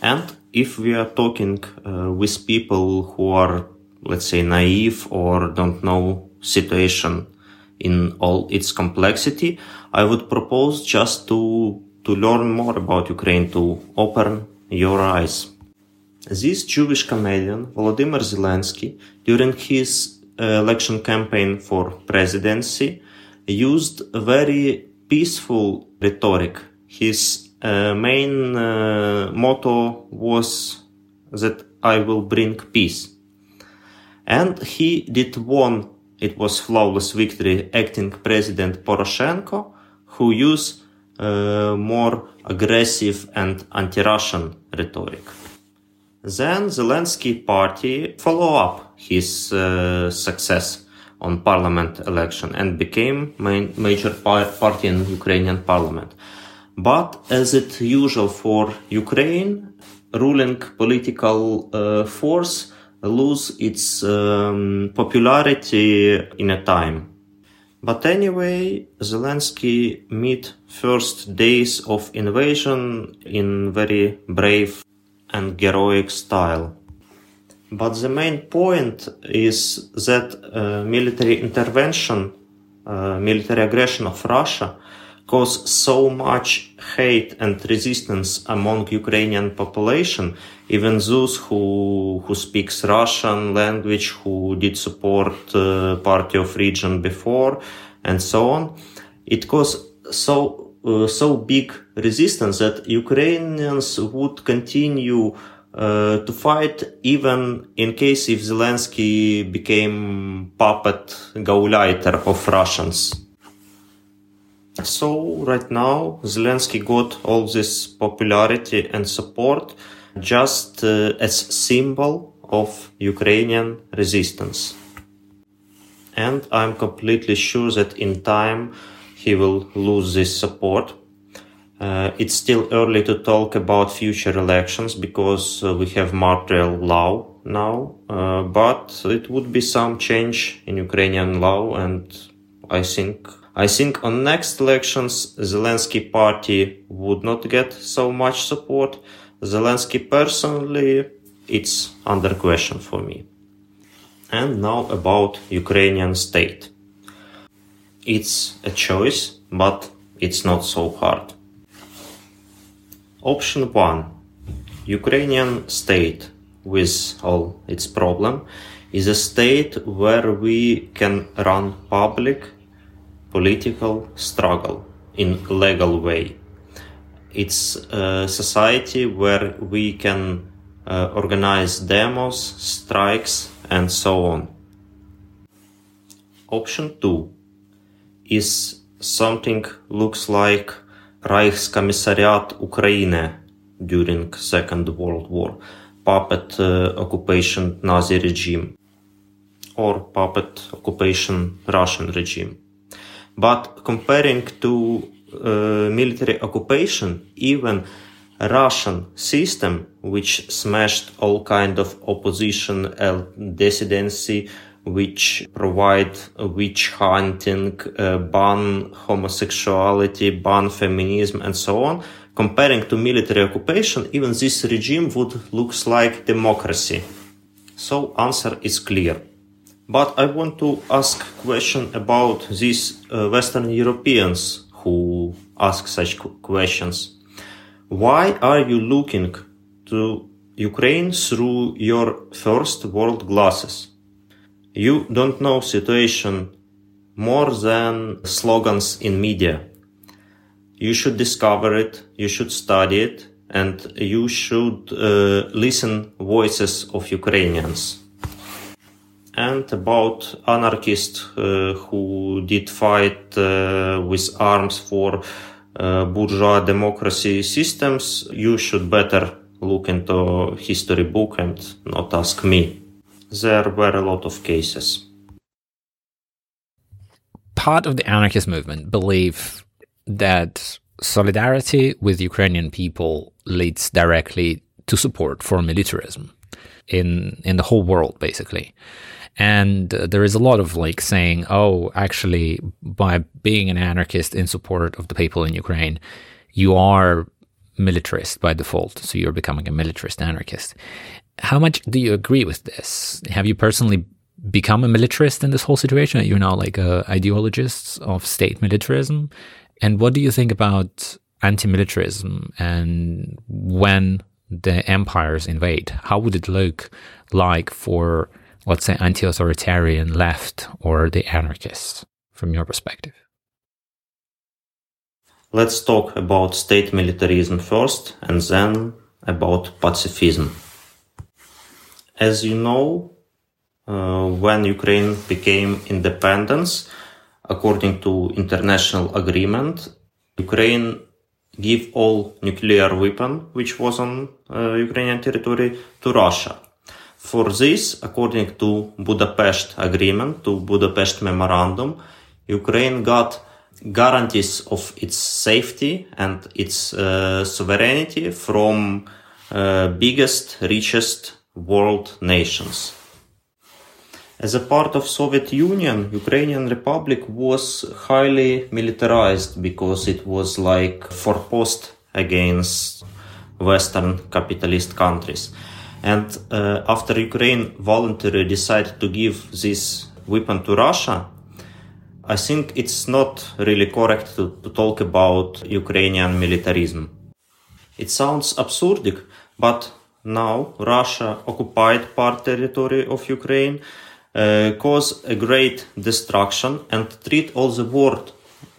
And if we are talking uh, with people who are, let's say, naive or don't know situation in all its complexity, I would propose just to to learn more about Ukraine, to open your eyes. This Jewish comedian, Volodymyr Zelensky, during his uh, election campaign for presidency, used a very peaceful rhetoric. His uh, main uh, motto was that I will bring peace. And he did won, it was flawless victory, acting President Poroshenko, who used uh, more aggressive and anti-Russian rhetoric. Then Zelensky party follow up his uh, success on parliament election and became main, major par- party in Ukrainian parliament. But as it usual for Ukraine, ruling political uh, force lose its um, popularity in a time. But anyway, Zelensky meet first days of invasion in very brave and heroic style. But the main point is that uh, military intervention, uh, military aggression of Russia caused so much hate and resistance among Ukrainian population, even those who who speaks Russian language, who did support uh, Party of Region before, and so on. It caused so uh, so big resistance that Ukrainians would continue uh, to fight even in case if Zelensky became puppet gauleiter of Russians. So right now Zelensky got all this popularity and support just uh, as symbol of Ukrainian resistance. And I'm completely sure that in time he will lose this support. Uh, it's still early to talk about future elections because uh, we have martial law now, uh, but it would be some change in Ukrainian law, and I think I think on next elections Zelensky party would not get so much support. Zelensky personally, it's under question for me. And now about Ukrainian state. It's a choice, but it's not so hard. Option 1. Ukrainian state with all its problem is a state where we can run public political struggle in legal way. It's a society where we can uh, organize demos, strikes, and so on. Option 2 is something looks like Reichskommissariat Ukraine during Second World War, puppet uh, occupation Nazi regime, or puppet occupation Russian regime. But comparing to uh, military occupation, even Russian system, which smashed all kind of opposition and dissidency, which provide witch hunting, uh, ban homosexuality, ban feminism, and so on. Comparing to military occupation, even this regime would looks like democracy. So answer is clear. But I want to ask question about these uh, Western Europeans who ask such questions. Why are you looking to Ukraine through your first world glasses? You don't know situation more than slogans in media. You should discover it, you should study it, and you should uh, listen voices of Ukrainians. And about anarchists uh, who did fight uh, with arms for uh, bourgeois democracy systems, you should better look into history book and not ask me there were a lot of cases. Part of the anarchist movement believe that solidarity with Ukrainian people leads directly to support for militarism. in in the whole world basically. And uh, there is a lot of like saying, oh, actually, by being an anarchist in support of the people in Ukraine, you are militarist by default. So you're becoming a militarist anarchist. How much do you agree with this? Have you personally become a militarist in this whole situation? You're now like a ideologist of state militarism. And what do you think about anti-militarism and when the empires invade? How would it look like for, let's say, anti-authoritarian left or the anarchists from your perspective? Let's talk about state militarism first and then about pacifism. As you know, uh, when Ukraine became independence, according to international agreement, Ukraine give all nuclear weapon which was on uh, Ukrainian territory to Russia. For this, according to Budapest agreement, to Budapest memorandum, Ukraine got guarantees of its safety and its uh, sovereignty from uh, biggest, richest world nations. As a part of Soviet Union, Ukrainian Republic was highly militarized because it was like forpost against Western capitalist countries. And uh, after Ukraine voluntarily decided to give this weapon to Russia, I think it's not really correct to, to talk about Ukrainian militarism. It sounds absurdic, but now Russia occupied part territory of Ukraine, uh, cause a great destruction and treat all the world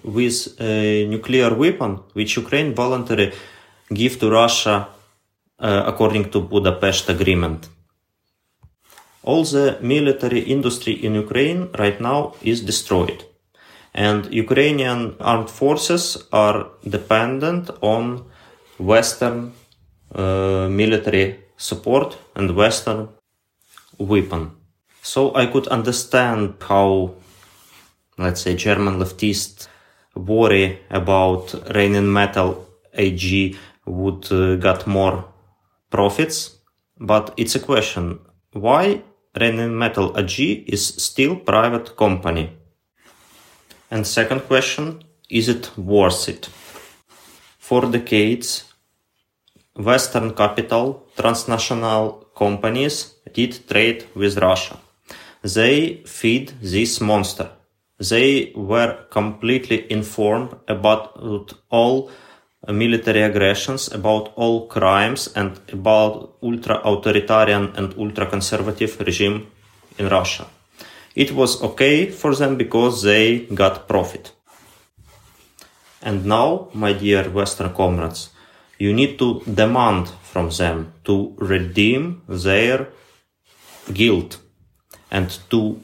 with a nuclear weapon, which Ukraine voluntarily give to Russia uh, according to Budapest agreement. All the military industry in Ukraine right now is destroyed and Ukrainian armed forces are dependent on Western uh, military support and Western weapon. So I could understand how, let's say, German leftists worry about Rheinmetall AG would uh, get more profits, but it's a question why Rheinmetall AG is still private company and second question, is it worth it? For decades, Western capital, transnational companies did trade with Russia. They feed this monster. They were completely informed about all military aggressions, about all crimes, and about ultra authoritarian and ultra conservative regime in Russia it was okay for them because they got profit. And now, my dear Western comrades, you need to demand from them to redeem their guilt and to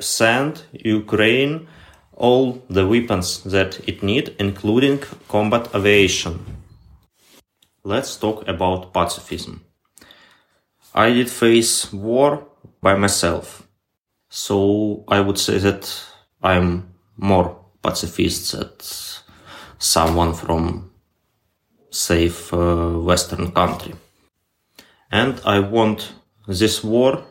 send Ukraine all the weapons that it needs, including combat aviation. Let's talk about pacifism. I did face war by myself. So I would say that I'm more pacifist than someone from safe uh, Western country. And I want this war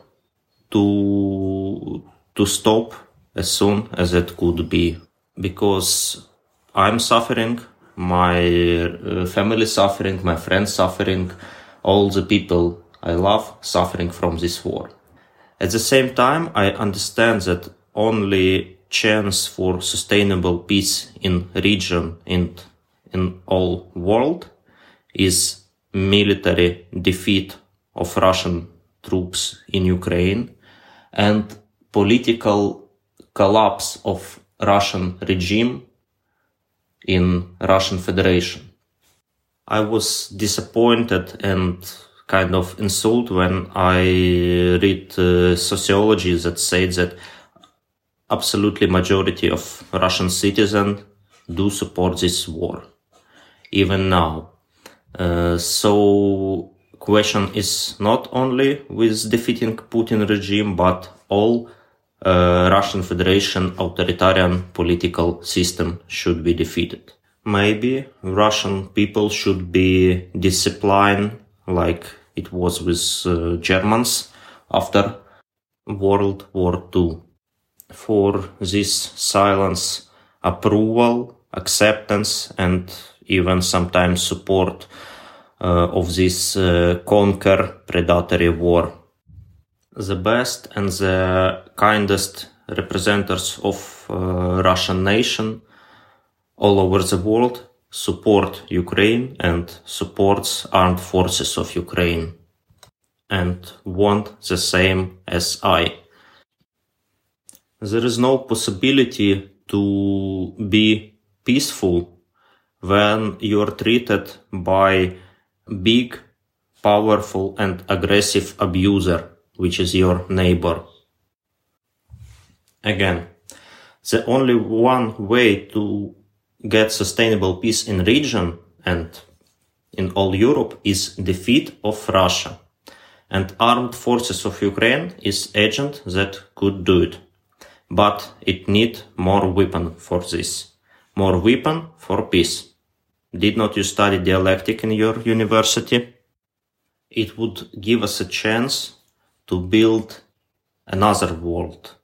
to, to stop as soon as it could be because I'm suffering, my uh, family suffering, my friends suffering, all the people I love suffering from this war. At the same time, I understand that only chance for sustainable peace in region and in all world is military defeat of Russian troops in Ukraine and political collapse of Russian regime in Russian Federation. I was disappointed and kind of insult when I read uh, sociology that said that absolutely majority of Russian citizens do support this war, even now. Uh, so question is not only with defeating Putin regime, but all Russian Federation authoritarian political system should be defeated. Maybe Russian people should be disciplined like it was with uh, Germans after World War II. For this silence, approval, acceptance, and even sometimes support uh, of this uh, conquer predatory war. The best and the kindest representatives of uh, Russian nation all over the world support Ukraine and supports armed forces of Ukraine and want the same as I. There is no possibility to be peaceful when you are treated by big, powerful and aggressive abuser, which is your neighbor. Again, the only one way to get sustainable peace in region and in all Europe is defeat of Russia. And armed forces of Ukraine is agent that could do it. But it need more weapon for this. More weapon for peace. Did not you study dialectic in your university? It would give us a chance to build another world.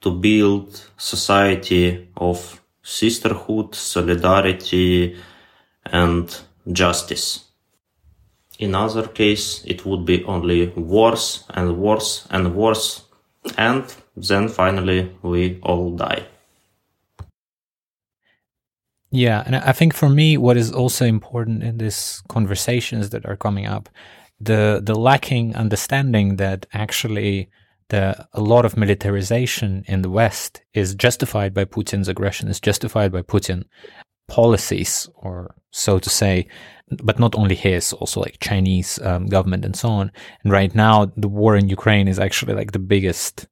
To build society of sisterhood, solidarity, and justice. In other case, it would be only worse and worse and worse, and then finally we all die. Yeah, and I think for me, what is also important in these conversations that are coming up, the the lacking understanding that actually the a lot of militarization in the West is justified by Putin's aggression, is justified by Putin policies, or so to say, but not only his, also like Chinese um, government and so on. And right now, the war in Ukraine is actually like the biggest,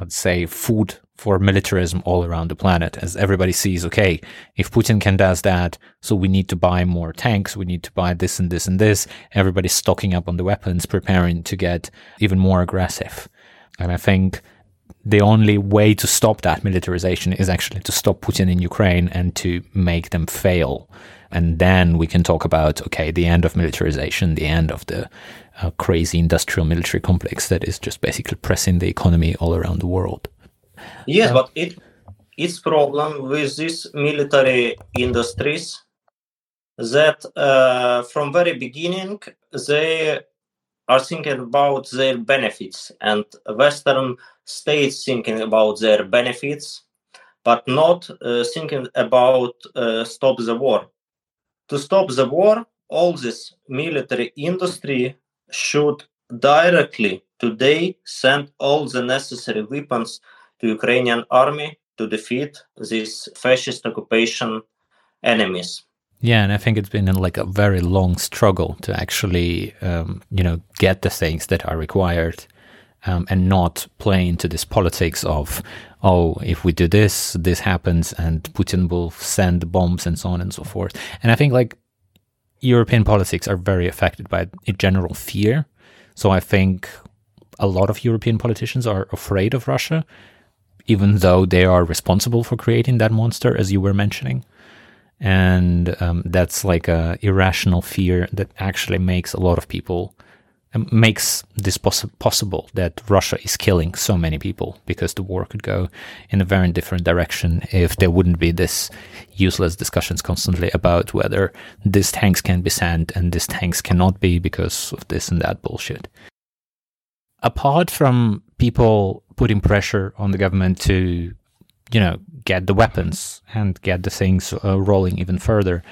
let's say, food for militarism all around the planet, as everybody sees, okay, if Putin can does that, so we need to buy more tanks, we need to buy this and this and this. Everybody's stocking up on the weapons, preparing to get even more aggressive. And I think the only way to stop that militarization is actually to stop Putin in Ukraine and to make them fail. And then we can talk about, okay, the end of militarization, the end of the uh, crazy industrial military complex that is just basically pressing the economy all around the world. Yes, but it its problem with these military industries that uh, from very beginning they are thinking about their benefits. And western states thinking about their benefits but not uh, thinking about uh, stop the war to stop the war all this military industry should directly today send all the necessary weapons to ukrainian army to defeat these fascist occupation enemies. Yeah, and I think it's been like a very long struggle to actually, um, you know, get the things that are required, um, and not play into this politics of, oh, if we do this, this happens, and Putin will send bombs and so on and so forth. And I think like European politics are very affected by a general fear. So I think a lot of European politicians are afraid of Russia, even though they are responsible for creating that monster, as you were mentioning and um, that's like a irrational fear that actually makes a lot of people makes this poss- possible that Russia is killing so many people because the war could go in a very different direction if there wouldn't be this useless discussions constantly about whether these tanks can be sent and these tanks cannot be because of this and that bullshit. Apart from people putting pressure on the government to, you know, get the weapons and get the things uh, rolling even further.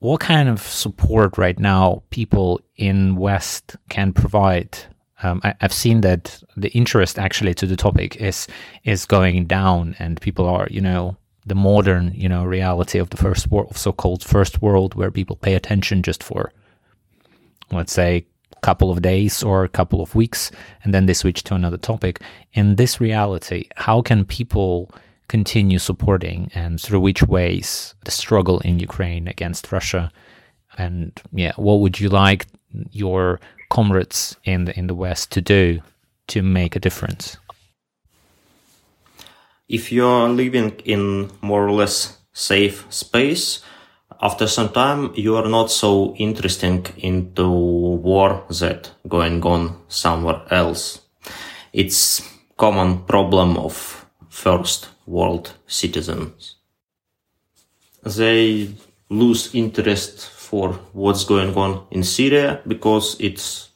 What kind of support right now people in West can provide? Um, I, have seen that the interest actually to the topic is is going down, and people are, you know, the modern, you know, reality of the first world, so-called first world, where people pay attention just for, let's say, a couple of days or a couple of weeks and then they switch to another topic in this reality how can people continue supporting and through which ways the struggle in ukraine against russia and yeah what would you like your comrades in the in the west to do to make a difference if you're living in more or less safe space after some time, you are not so interesting into war that going on somewhere else. It's common problem of first world citizens. They lose interest for what's going on in Syria because it's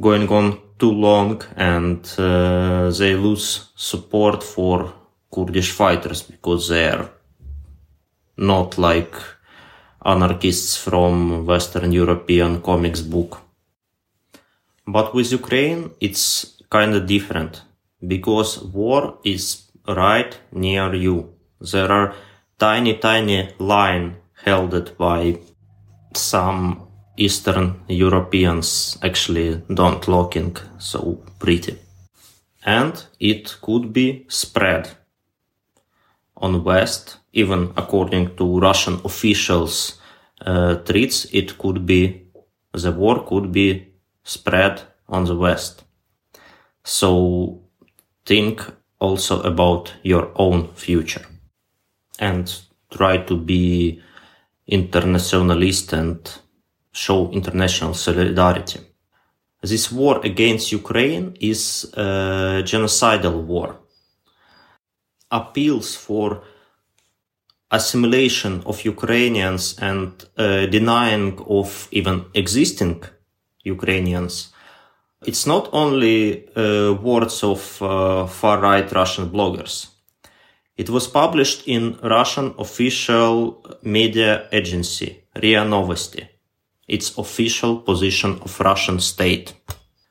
going on too long and uh, they lose support for Kurdish fighters because they're not like anarchists from Western European comics book. But with Ukraine, it's kind of different because war is right near you. There are tiny, tiny line held by some Eastern Europeans actually don't looking so pretty. And it could be spread on West, even according to Russian officials uh, treats, it could be, the war could be spread on the West. So think also about your own future and try to be internationalist and show international solidarity. This war against Ukraine is a genocidal war. Appeals for assimilation of Ukrainians and uh, denying of even existing Ukrainians. It's not only uh, words of uh, far-right Russian bloggers. It was published in Russian official media agency RIA Novosti, its official position of Russian state.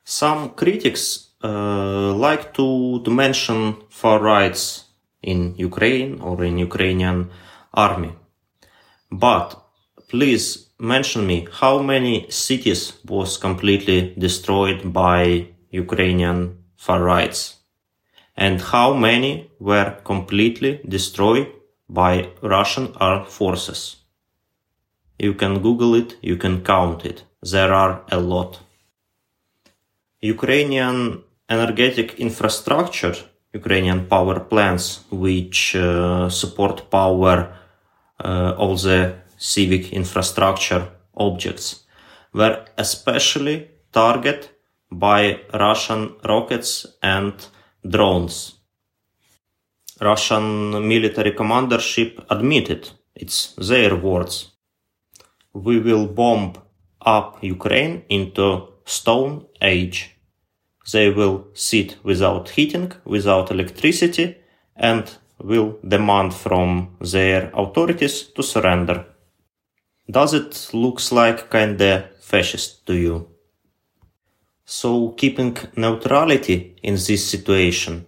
Some critics uh, like to, to mention far rights in Ukraine or in Ukrainian army. But please mention me how many cities was completely destroyed by Ukrainian far rights and how many were completely destroyed by Russian armed forces. You can Google it, you can count it. There are a lot. Ukrainian energetic infrastructure, Ukrainian power plants, which uh, support power uh, all the civic infrastructure objects were especially targeted by Russian rockets and drones. Russian military commandership admitted, it's their words, we will bomb up Ukraine into stone age. They will sit without heating, without electricity, and will demand from their authorities to surrender. Does it looks like kinda fascist to you? So keeping neutrality in this situation,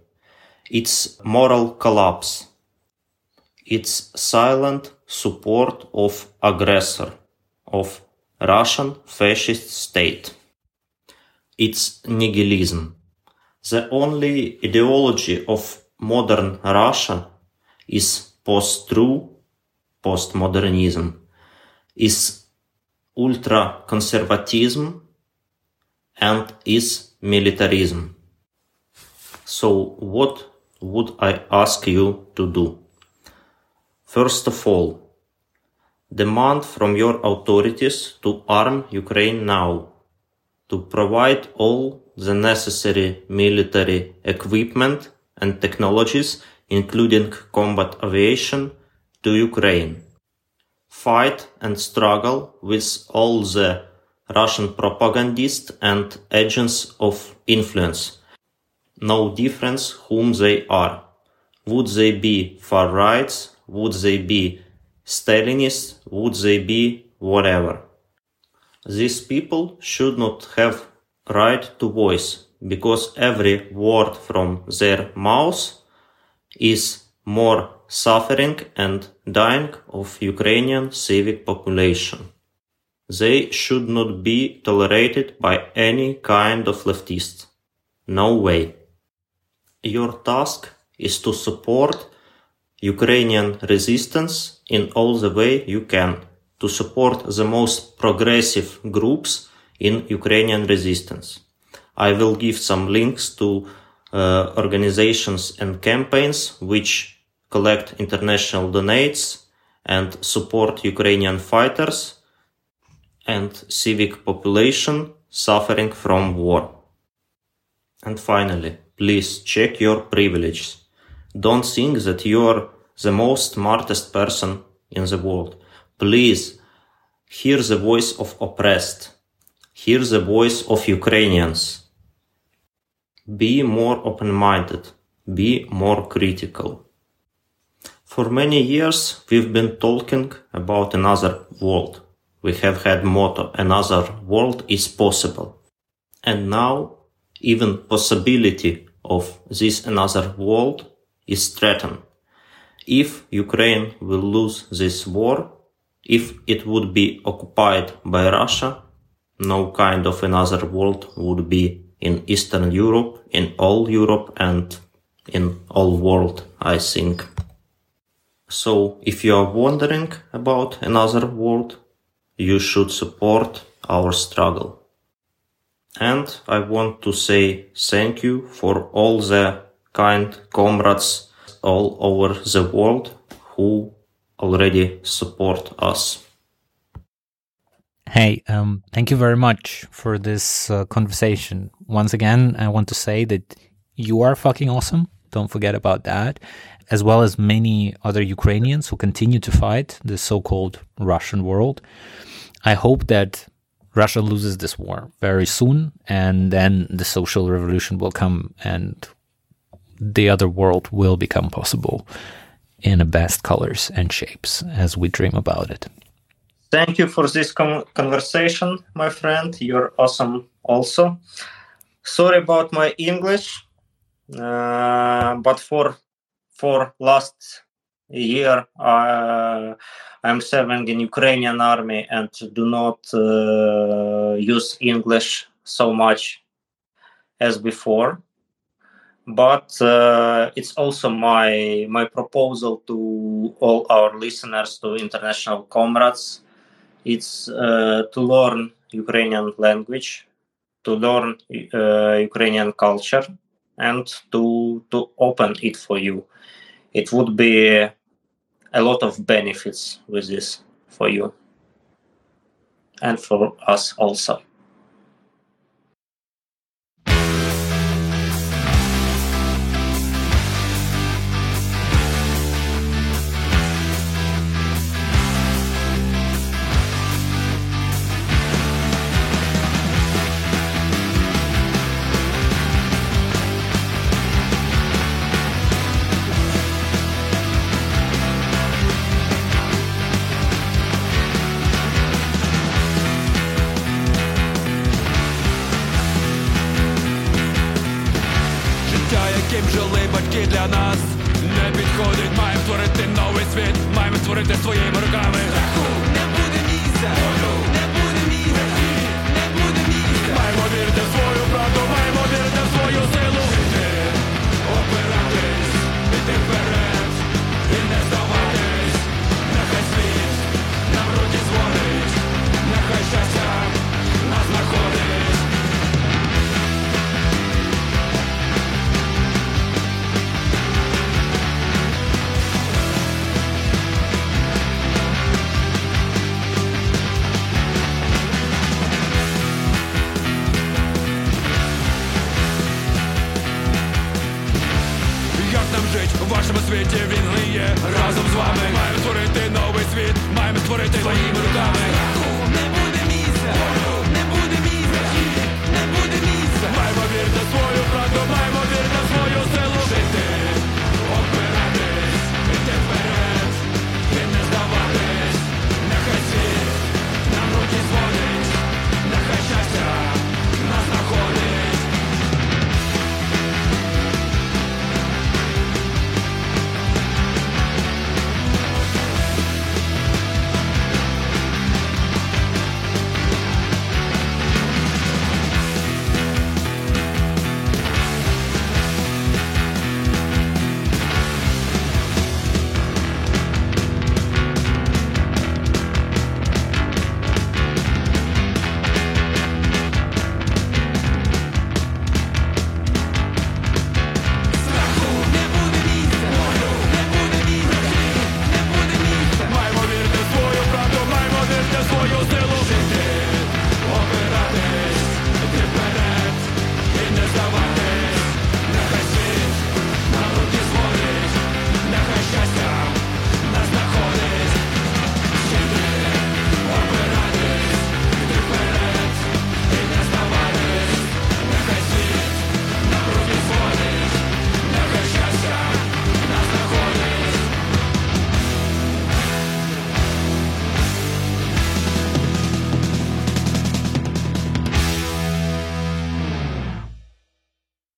it's moral collapse. It's silent support of aggressor, of Russian fascist state. It's nihilism. The only ideology of modern Russia is post-true, postmodernism, is ultra-conservatism and is militarism. So what would I ask you to do? First of all, demand from your authorities to arm Ukraine now, to provide all the necessary military equipment and technologies, including combat aviation, to Ukraine. Fight and struggle with all the Russian propagandists and agents of influence. No difference whom they are. Would they be far rights? Would they be Stalinists? Would they be whatever? These people should not have right to voice because every word from their mouth is more suffering and dying of Ukrainian civic population. They should not be tolerated by any kind of leftist. No way. Your task is to support Ukrainian resistance in all the way you can, to support the most progressive groups in Ukrainian resistance. I will give some links to uh, organizations and campaigns which collect international donates and support Ukrainian fighters and civic population suffering from war. And finally, please check your privileges. Don't think that you're the most smartest person in the world. Please hear the voice of oppressed. Hear the voice of Ukrainians. Be more open-minded. Be more critical. For many years, we've been talking about another world. We have had motto, another world is possible. And now, even possibility of this another world is threatened. If Ukraine will lose this war, if it would be occupied by Russia, no kind of another world would be in Eastern Europe, in all Europe and in all world, I think. So if you are wondering about another world, you should support our struggle. And I want to say thank you for all the kind comrades all over the world who already support us. Hey, um, thank you very much for this uh, conversation. Once again, I want to say that you are fucking awesome. Don't forget about that. As well as many other Ukrainians who continue to fight the so called Russian world. I hope that Russia loses this war very soon and then the social revolution will come and the other world will become possible in the best colors and shapes as we dream about it. Thank you for this conversation, my friend. You're awesome also. Sorry about my English, uh, but for for last year uh, I'm serving in Ukrainian army and do not uh, use English so much as before. But uh, it's also my my proposal to all our listeners to international comrades. It's uh, to learn ukrainian language to learn uh, ukrainian culture and to to open it for you it would be a lot of benefits with this for you and for us also